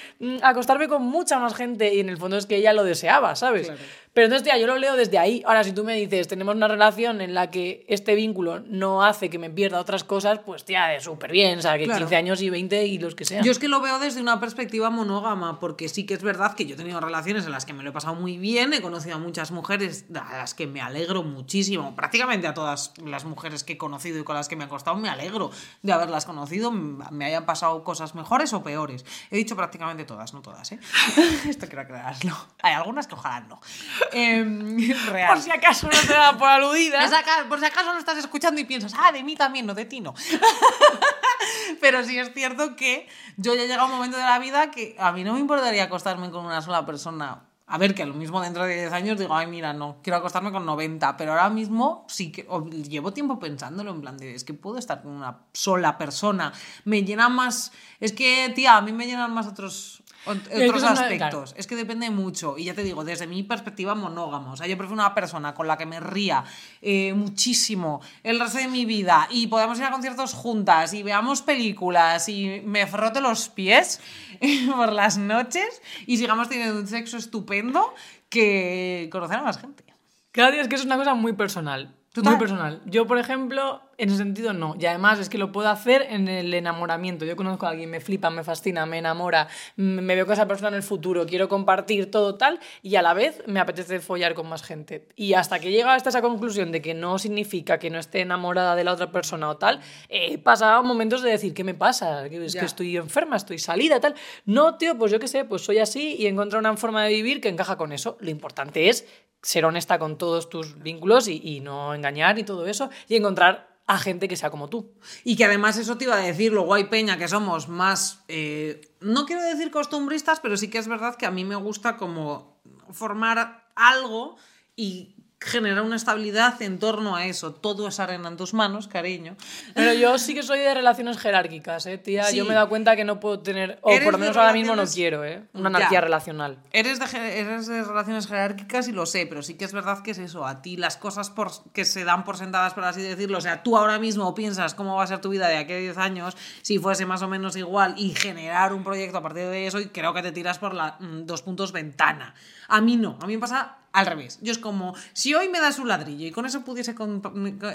acostarme con mucha más gente y en el fondo es que ella lo deseaba, ¿sabes? Claro. Pero entonces, tía, yo lo leo desde ahí. Ahora, si tú me dices, tenemos una relación en la que este vínculo no hace que me pierda otras cosas, pues, tía, es súper bien, o sea, que Claro. 15 años y 20 y los que sean. Yo es que lo veo desde una perspectiva monógama, porque sí que es verdad que yo he tenido relaciones en las que me lo he pasado muy bien, he conocido a muchas mujeres a las que me alegro muchísimo, prácticamente a todas las mujeres que he conocido y con las que me he acostado, me alegro de haberlas conocido, me hayan pasado cosas mejores o peores. He dicho prácticamente todas, no todas, ¿eh? Esto quiero aclararlo. Hay algunas que ojalá no. Em, real. Por si acaso no te da por aludida. Por si acaso lo estás escuchando y piensas, ah, de mí también, no de ti no. Pero sí es cierto que yo ya he llegado a un momento de la vida que a mí no me importaría acostarme con una sola persona. A ver, que a lo mismo dentro de 10 años digo, ay, mira, no, quiero acostarme con 90, pero ahora mismo sí que o- llevo tiempo pensándolo, en plan de, es que puedo estar con una sola persona. Me llena más, es que, tía, a mí me llenan más otros, otros aspectos. Es que depende mucho. Y ya te digo, desde mi perspectiva monógama. O sea, yo prefiero una persona con la que me ría eh, muchísimo el resto de mi vida y podamos ir a conciertos juntas y veamos películas y me frote los pies por las noches y sigamos teniendo un sexo estupendo que conocer a más gente. Claro, es que es una cosa muy personal. Total. Muy personal. Yo, por ejemplo, en ese sentido no. Y además es que lo puedo hacer en el enamoramiento. Yo conozco a alguien, me flipa, me fascina, me enamora, me veo con esa persona en el futuro, quiero compartir todo tal y a la vez me apetece follar con más gente. Y hasta que llega hasta esa conclusión de que no significa que no esté enamorada de la otra persona o tal, he pasado momentos de decir, ¿qué me pasa? Es Ya. que estoy enferma, estoy salida, tal. No, tío, pues yo qué sé, pues soy así y encontrar una forma de vivir que encaja con eso. Lo importante es ser honesta con todos tus vínculos y, y no engañar y todo eso y encontrar a gente que sea como tú. Y que además eso te iba a decir, luego hay peña que somos más, eh, no quiero decir costumbristas, pero sí que es verdad que a mí me gusta como formar algo y generar una estabilidad en torno a eso. Todo es arena en tus manos, cariño. Pero yo sí que soy de relaciones jerárquicas, ¿eh, tía? Sí. Yo me he dado cuenta que no puedo tener, o por lo menos ahora mismo no quiero, ¿eh? Una Ya. anarquía relacional. Eres de, ge- eres de relaciones jerárquicas y lo sé, pero sí que es verdad que es eso. A ti las cosas por, que se dan por sentadas, por así decirlo, o sea, tú ahora mismo piensas cómo va a ser tu vida de aquí a 10 años, si fuese más o menos igual, y generar un proyecto a partir de eso, y creo que te tiras por la mm, dos puntos ventana. A mí no, a mí me pasa al revés. Yo es como, si hoy me das un ladrillo y con eso pudiese con-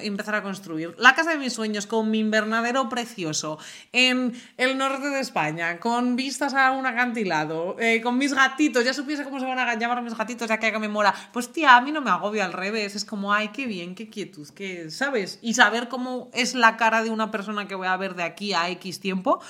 empezar a construir la casa de mis sueños con mi invernadero precioso en el norte de España, con vistas a un acantilado, eh, con mis gatitos, ya supiese cómo se van a llamar mis gatitos ya que me mola, pues tía, a mí no me agobia al revés, es como, ay, qué bien, qué quietud, qué, ¿sabes? Y saber cómo es la cara de una persona que voy a ver de aquí a X tiempo,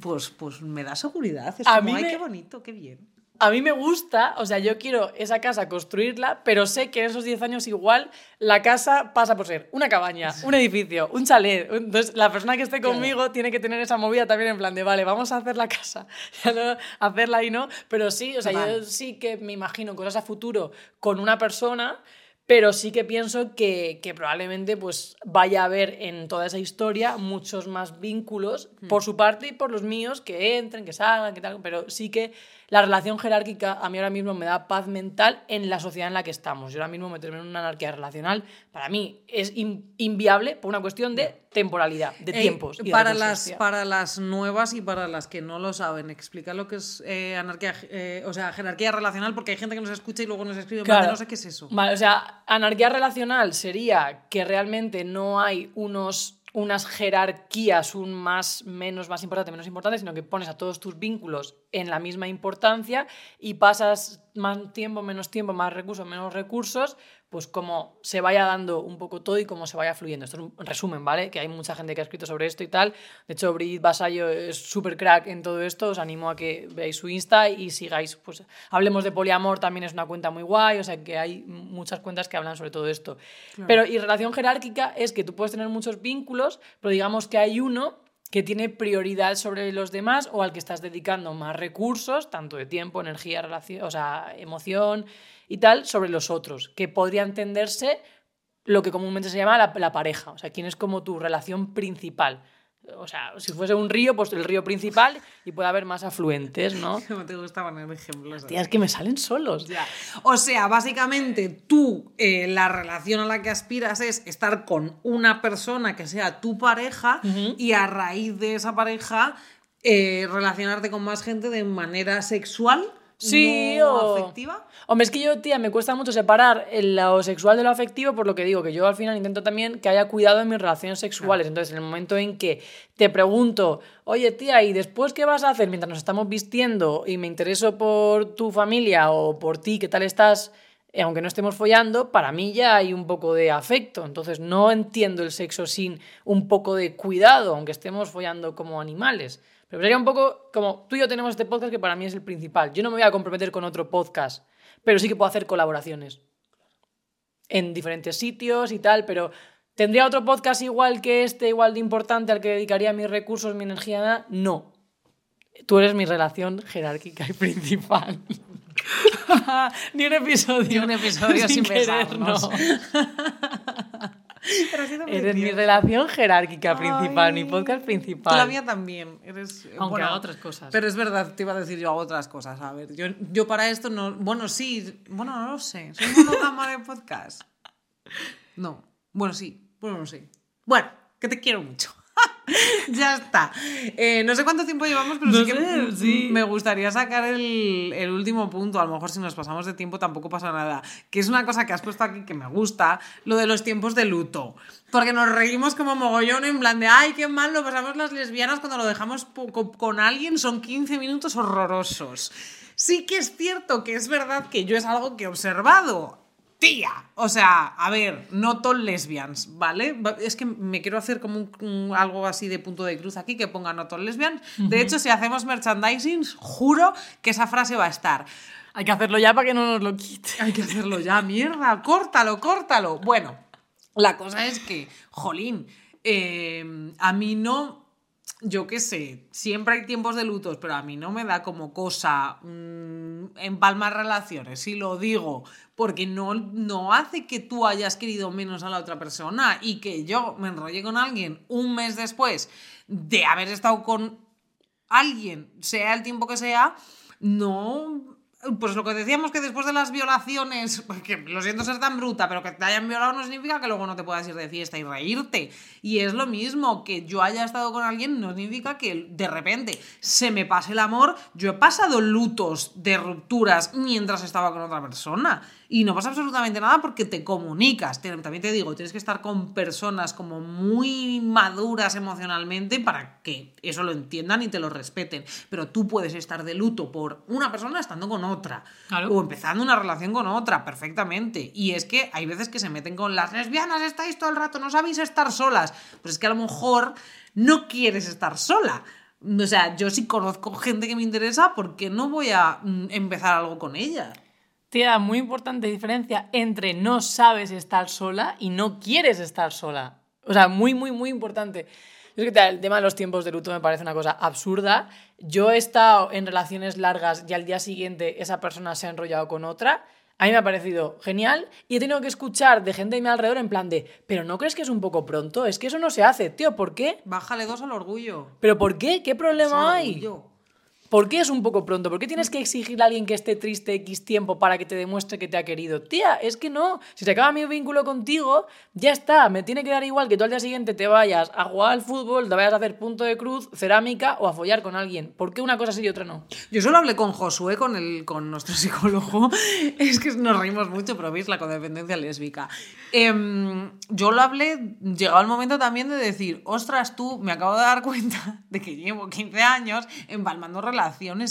pues, pues me da seguridad, es A como, mí ay, me- qué bonito, qué bien. A mí me gusta, o sea, yo quiero esa casa construirla, pero sé que en esos 10 años igual la casa pasa por ser una cabaña, un edificio, un chalet. Entonces, la persona que esté Claro. conmigo tiene que tener esa movida también en plan de, vale, vamos a hacer la casa, no hacerla y no, pero sí, o sea, yo sí que me imagino cosas a futuro con una persona, pero sí que pienso que, que, probablemente pues, vaya a haber en toda esa historia muchos más vínculos Mm. por su parte y por los míos que entren, que salgan, que tal, pero sí que la relación jerárquica a mí ahora mismo me da paz mental en la sociedad en la que estamos. Yo ahora mismo meterme en una anarquía relacional para mí es in- inviable por una cuestión de temporalidad, de tiempos. y para, las, para las nuevas y para las que no lo saben, explica lo que es eh, anarquía, eh, o sea, jerarquía relacional, porque hay gente que nos escucha y luego nos escribe, Claro. no sé qué es eso. Vale, o sea, anarquía relacional sería que realmente no hay unos, unas jerarquías, un más, menos, más importante, menos importante, sino que pones a todos tus vínculos en la misma importancia y pasas más tiempo, menos tiempo, más recursos, menos recursos, pues como se vaya dando un poco todo y cómo se vaya fluyendo. Esto es un resumen, ¿vale? Que hay mucha gente que ha escrito sobre esto y tal. De hecho, Brigitte Basayo es súper crack en todo esto. Os animo a que veáis su Insta y sigáis, pues hablemos de poliamor, también es una cuenta muy guay, o sea que hay muchas cuentas que hablan sobre todo esto. Pero y relación jerárquica es que tú puedes tener muchos vínculos, pero digamos que hay uno que tiene prioridad sobre los demás o al que estás dedicando más recursos, tanto de tiempo, energía, relación, o sea, emoción y tal, sobre los otros, que podría entenderse lo que comúnmente se llama la, la pareja, o sea, quién es como tu relación principal. O sea, si fuese un río, pues el río principal y puede haber más afluentes, ¿no? No te gusta poner ejemplos. Tía, es que me salen solos. Ya. O sea, básicamente tú, eh, la relación a la que aspiras es estar con una persona que sea tu pareja y a raíz de esa pareja eh, relacionarte con más gente de manera sexual. Sí, no o- afectiva. Hombre, es que yo, tía, me cuesta mucho separar el- lo sexual de lo afectivo, por lo que digo, que yo al final intento también que haya cuidado en mis relaciones sexuales. Entonces, en el momento en que te pregunto, oye, tía, ¿y después qué vas a hacer mientras nos estamos vistiendo y me intereso por tu familia o por ti, qué tal estás? eh, aunque no estemos follando, para mí ya hay un poco de afecto. Entonces, no entiendo el sexo sin un poco de cuidado, aunque estemos follando como animales. Pero sería un poco como tú y yo tenemos este podcast que para mí es el principal. Yo no me voy a comprometer con otro podcast, pero sí que puedo hacer colaboraciones en diferentes sitios y tal, pero ¿tendría otro podcast igual que este, igual de importante al que dedicaría mis recursos, mi energía? nada? No. Tú eres mi relación jerárquica y principal. Ni un episodio. Ni un episodio sin querer, besarnos. no. Pero ha sido Eres mi relación jerárquica principal, mi Ay. podcast Tú principal. la mía también. Eres, Aunque bueno, haga otras cosas. Pero es verdad, te iba a decir yo hago otras cosas. A ver, yo, yo para esto no. Bueno, sí. Bueno, no lo sé. ¿Soy monógama de podcast? No. Bueno, sí. Bueno, no sé. Bueno, que te quiero mucho. ya está. Eh, no sé cuánto tiempo llevamos, pero No sí que sé, m- sí. me gustaría sacar el, el último punto. A lo mejor si nos pasamos de tiempo tampoco pasa nada. Que es una cosa que has puesto aquí que me gusta, lo de los tiempos de luto. Porque nos reímos como mogollón en plan de, ay, qué mal lo pasamos las lesbianas cuando lo dejamos con alguien. Son 15 minutos horrorosos. Sí que es cierto que es verdad que yo es algo que he observado. Tía, o sea, a ver, no all lesbians, ¿vale? Va- Es que me quiero hacer como un- un- algo así de punto de cruz aquí que ponga not all lesbians. De hecho, si hacemos merchandising, juro que esa frase va a estar. Hay que hacerlo ya para que no nos lo quite. Hay que hacerlo ya, mierda, córtalo, córtalo. Bueno, la cosa es que, jolín, eh, a mí no, yo qué sé, siempre hay tiempos de lutos, pero a mí no me da como cosa mm, empalmar relaciones, si lo digo, porque no, no hace que tú hayas querido menos a la otra persona y que yo me enrolle con alguien un mes después de haber estado con alguien, sea el tiempo que sea, no. Pues lo que decíamos que después de las violaciones, que lo siento ser tan bruta, pero que te hayan violado no significa que luego no te puedas ir de fiesta y reírte. Y es lo mismo, que yo haya estado con alguien no significa que de repente se me pase el amor. Yo he pasado lutos de rupturas mientras estaba con otra persona. Y no pasa absolutamente nada porque te comunicas. También te digo, tienes que estar con personas como muy maduras emocionalmente para que eso lo entiendan y te lo respeten. Pero tú puedes estar de luto por una persona estando con otra. Claro. O empezando una relación con otra, perfectamente. Y es que hay veces que se meten con las lesbianas, estáis todo el rato, no sabéis estar solas. Pues es que a lo mejor no quieres estar sola. O sea, yo sí conozco gente que me interesa, ¿por qué no voy a mm, empezar algo con ella? Muy importante diferencia entre no sabes estar sola y no quieres estar sola. O sea, muy, muy, muy importante. Es que el tema de los tiempos de luto me parece una cosa absurda. Yo he estado en relaciones largas y al día siguiente esa persona se ha enrollado con otra. A mí me ha parecido genial y he tenido que escuchar de gente de mi alrededor en plan de, pero ¿no crees que es un poco pronto? Es que eso no se hace, tío, ¿por qué? Bájale dos al orgullo. ¿Pero por qué? ¿Qué problema hay? orgullo. ¿Por qué es un poco pronto? ¿Por qué tienes que exigirle a alguien que esté triste X tiempo para que te demuestre que te ha querido? Tía, es que no. Si se acaba mi vínculo contigo, ya está. Me tiene que dar igual que tú al día siguiente te vayas a jugar al fútbol, te vayas a hacer punto de cruz, cerámica o a follar con alguien. ¿Por qué una cosa sí y otra no? Yo solo hablé con Josué, con, el, con nuestro psicólogo. Es que nos reímos mucho, pero veis la codependencia lésbica. Em, yo lo hablé, llegó el momento también de decir, ostras, tú, me acabo de dar cuenta de que llevo 15 años empalmando relaciones,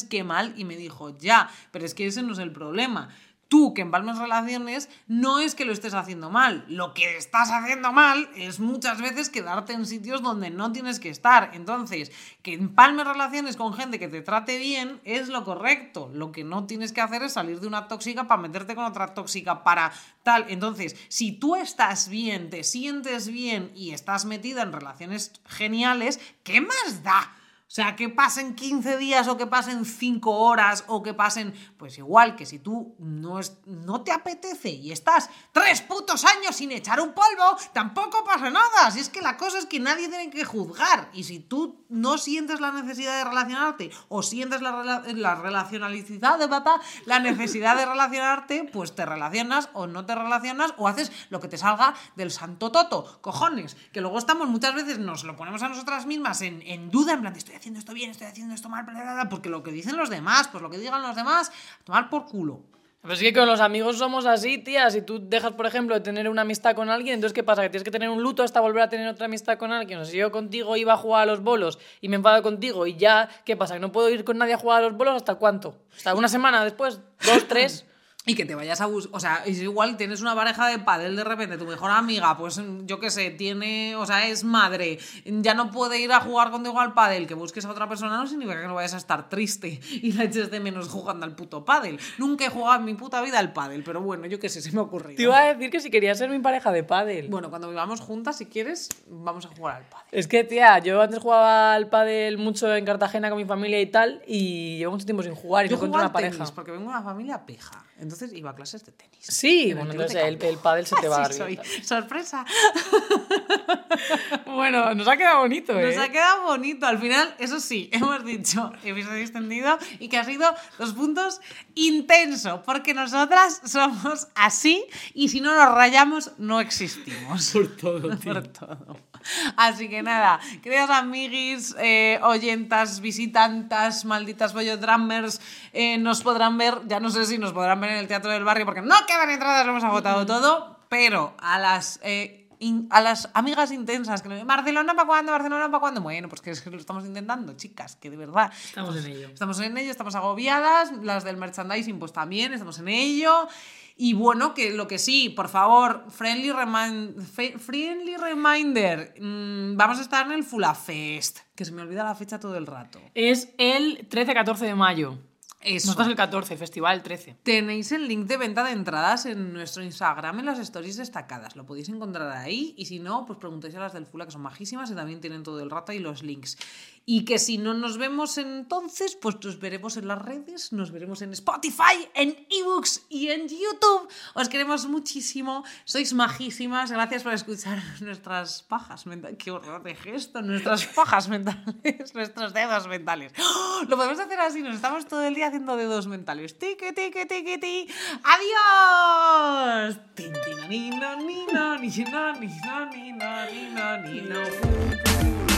qué mal. Y me dijo, ya, pero es que ese no es el problema. Tú que empalmes relaciones no es que lo estés haciendo mal. Lo que estás haciendo mal es muchas veces quedarte en sitios donde no tienes que estar. Entonces, que empalmes relaciones con gente que te trate bien es lo correcto. Lo que no tienes que hacer es salir de una tóxica para meterte con otra tóxica para tal. Entonces, si tú estás bien, te sientes bien y estás metida en relaciones geniales, ¿qué más da? O sea, que pasen 15 días o que pasen 5 horas o que pasen, pues igual que si tú no, es, no te apetece y estás tres putos años sin echar un polvo, tampoco pasa nada. Si es que la cosa es que nadie tiene que juzgar. Y si tú no sientes la necesidad de relacionarte o sientes la, la relacionalidad de papá, la necesidad de relacionarte, pues te relacionas o no te relacionas o haces lo que te salga del santo toto. Cojones, que luego estamos muchas veces, nos lo ponemos a nosotras mismas en, en duda, en plan, estoy haciendo esto bien, estoy haciendo esto mal, bla, bla, bla", porque lo que dicen los demás, pues lo que digan los demás, tomar por culo. Pero es que con los amigos somos así, tía. Si tú dejas, por ejemplo, de tener una amistad con alguien, entonces ¿qué pasa? Que tienes que tener un luto hasta volver a tener otra amistad con alguien. O sea, si yo contigo iba a jugar a los bolos y me enfado contigo y ya, ¿qué pasa? Que no puedo ir con nadie a jugar a los bolos hasta cuánto? ¿Hasta una semana después? ¿Dos, tres? Y que te vayas a buscar, o sea, es igual tienes una pareja de pádel de repente, tu mejor amiga, pues yo qué sé, tiene, o sea, es madre, ya no puede ir a jugar contigo al pádel, que busques a otra persona no significa que no vayas a estar triste y la eches de menos jugando al puto pádel. Nunca he jugado en mi puta vida al pádel, pero bueno, yo qué sé, se me ha ocurrido. Te iba a decir que si querías ser mi pareja de pádel. Bueno, cuando vivamos juntas, si quieres, vamos a jugar al pádel. Es que, tía, yo antes jugaba al pádel mucho en Cartagena con mi familia y tal, y llevo mucho tiempo sin jugar y Yo no encuentro una pareja. porque vengo de una familia peja, entonces iba a clases de tenis. Sí, bueno, entonces el, el pádel se te va a dar bien. Sorpresa. Bueno, nos ha quedado bonito, ¿eh? Nos ha quedado bonito. Al final, eso sí, hemos dicho episodio extendido y que ha sido dos puntos intenso, porque nosotras somos así y si no nos rayamos, no existimos. Por todo, tío. Por todo. Así que nada, queridos amiguis, eh, oyentas, visitantas, malditas bollodrammers, eh, nos podrán ver, ya no sé si nos podrán ver en el Teatro del Barrio porque no quedan entradas, lo hemos agotado todo, pero a las... eh, in- a las amigas intensas que dicen, Barcelona para cuándo, Barcelona para cuándo. Bueno, pues que es que lo estamos intentando, chicas, que de verdad. Estamos en ello. Estamos en ello, estamos agobiadas, las del merchandising pues también, estamos en ello. Y bueno, que lo que sí, por favor, friendly, remind- friendly reminder, mm, vamos a estar en el Fula Fest, que se me olvida la fecha todo el rato. Es el 13-14 de mayo. Eso. Nosotros el 14, festival el 13. Tenéis el link de venta de entradas en nuestro Instagram en las stories destacadas. Lo podéis encontrar ahí. Y si no, pues preguntáis a las del Fula, que son majísimas y también tienen todo el rato ahí los links. Y que si no nos vemos entonces, pues nos veremos en las redes, nos veremos en Spotify, en ebooks y en YouTube. Os queremos muchísimo, sois majísimas. Gracias por escuchar nuestras pajas mentales. Qué horror de gesto, nuestras pajas mentales, nuestros dedos mentales. ¡Oh! Lo podemos hacer así, nos estamos todo el día haciendo dedos mentales. Tiki, tiki, tiki, ti. ¡Adiós! Ni, no, ni, no, ni, no.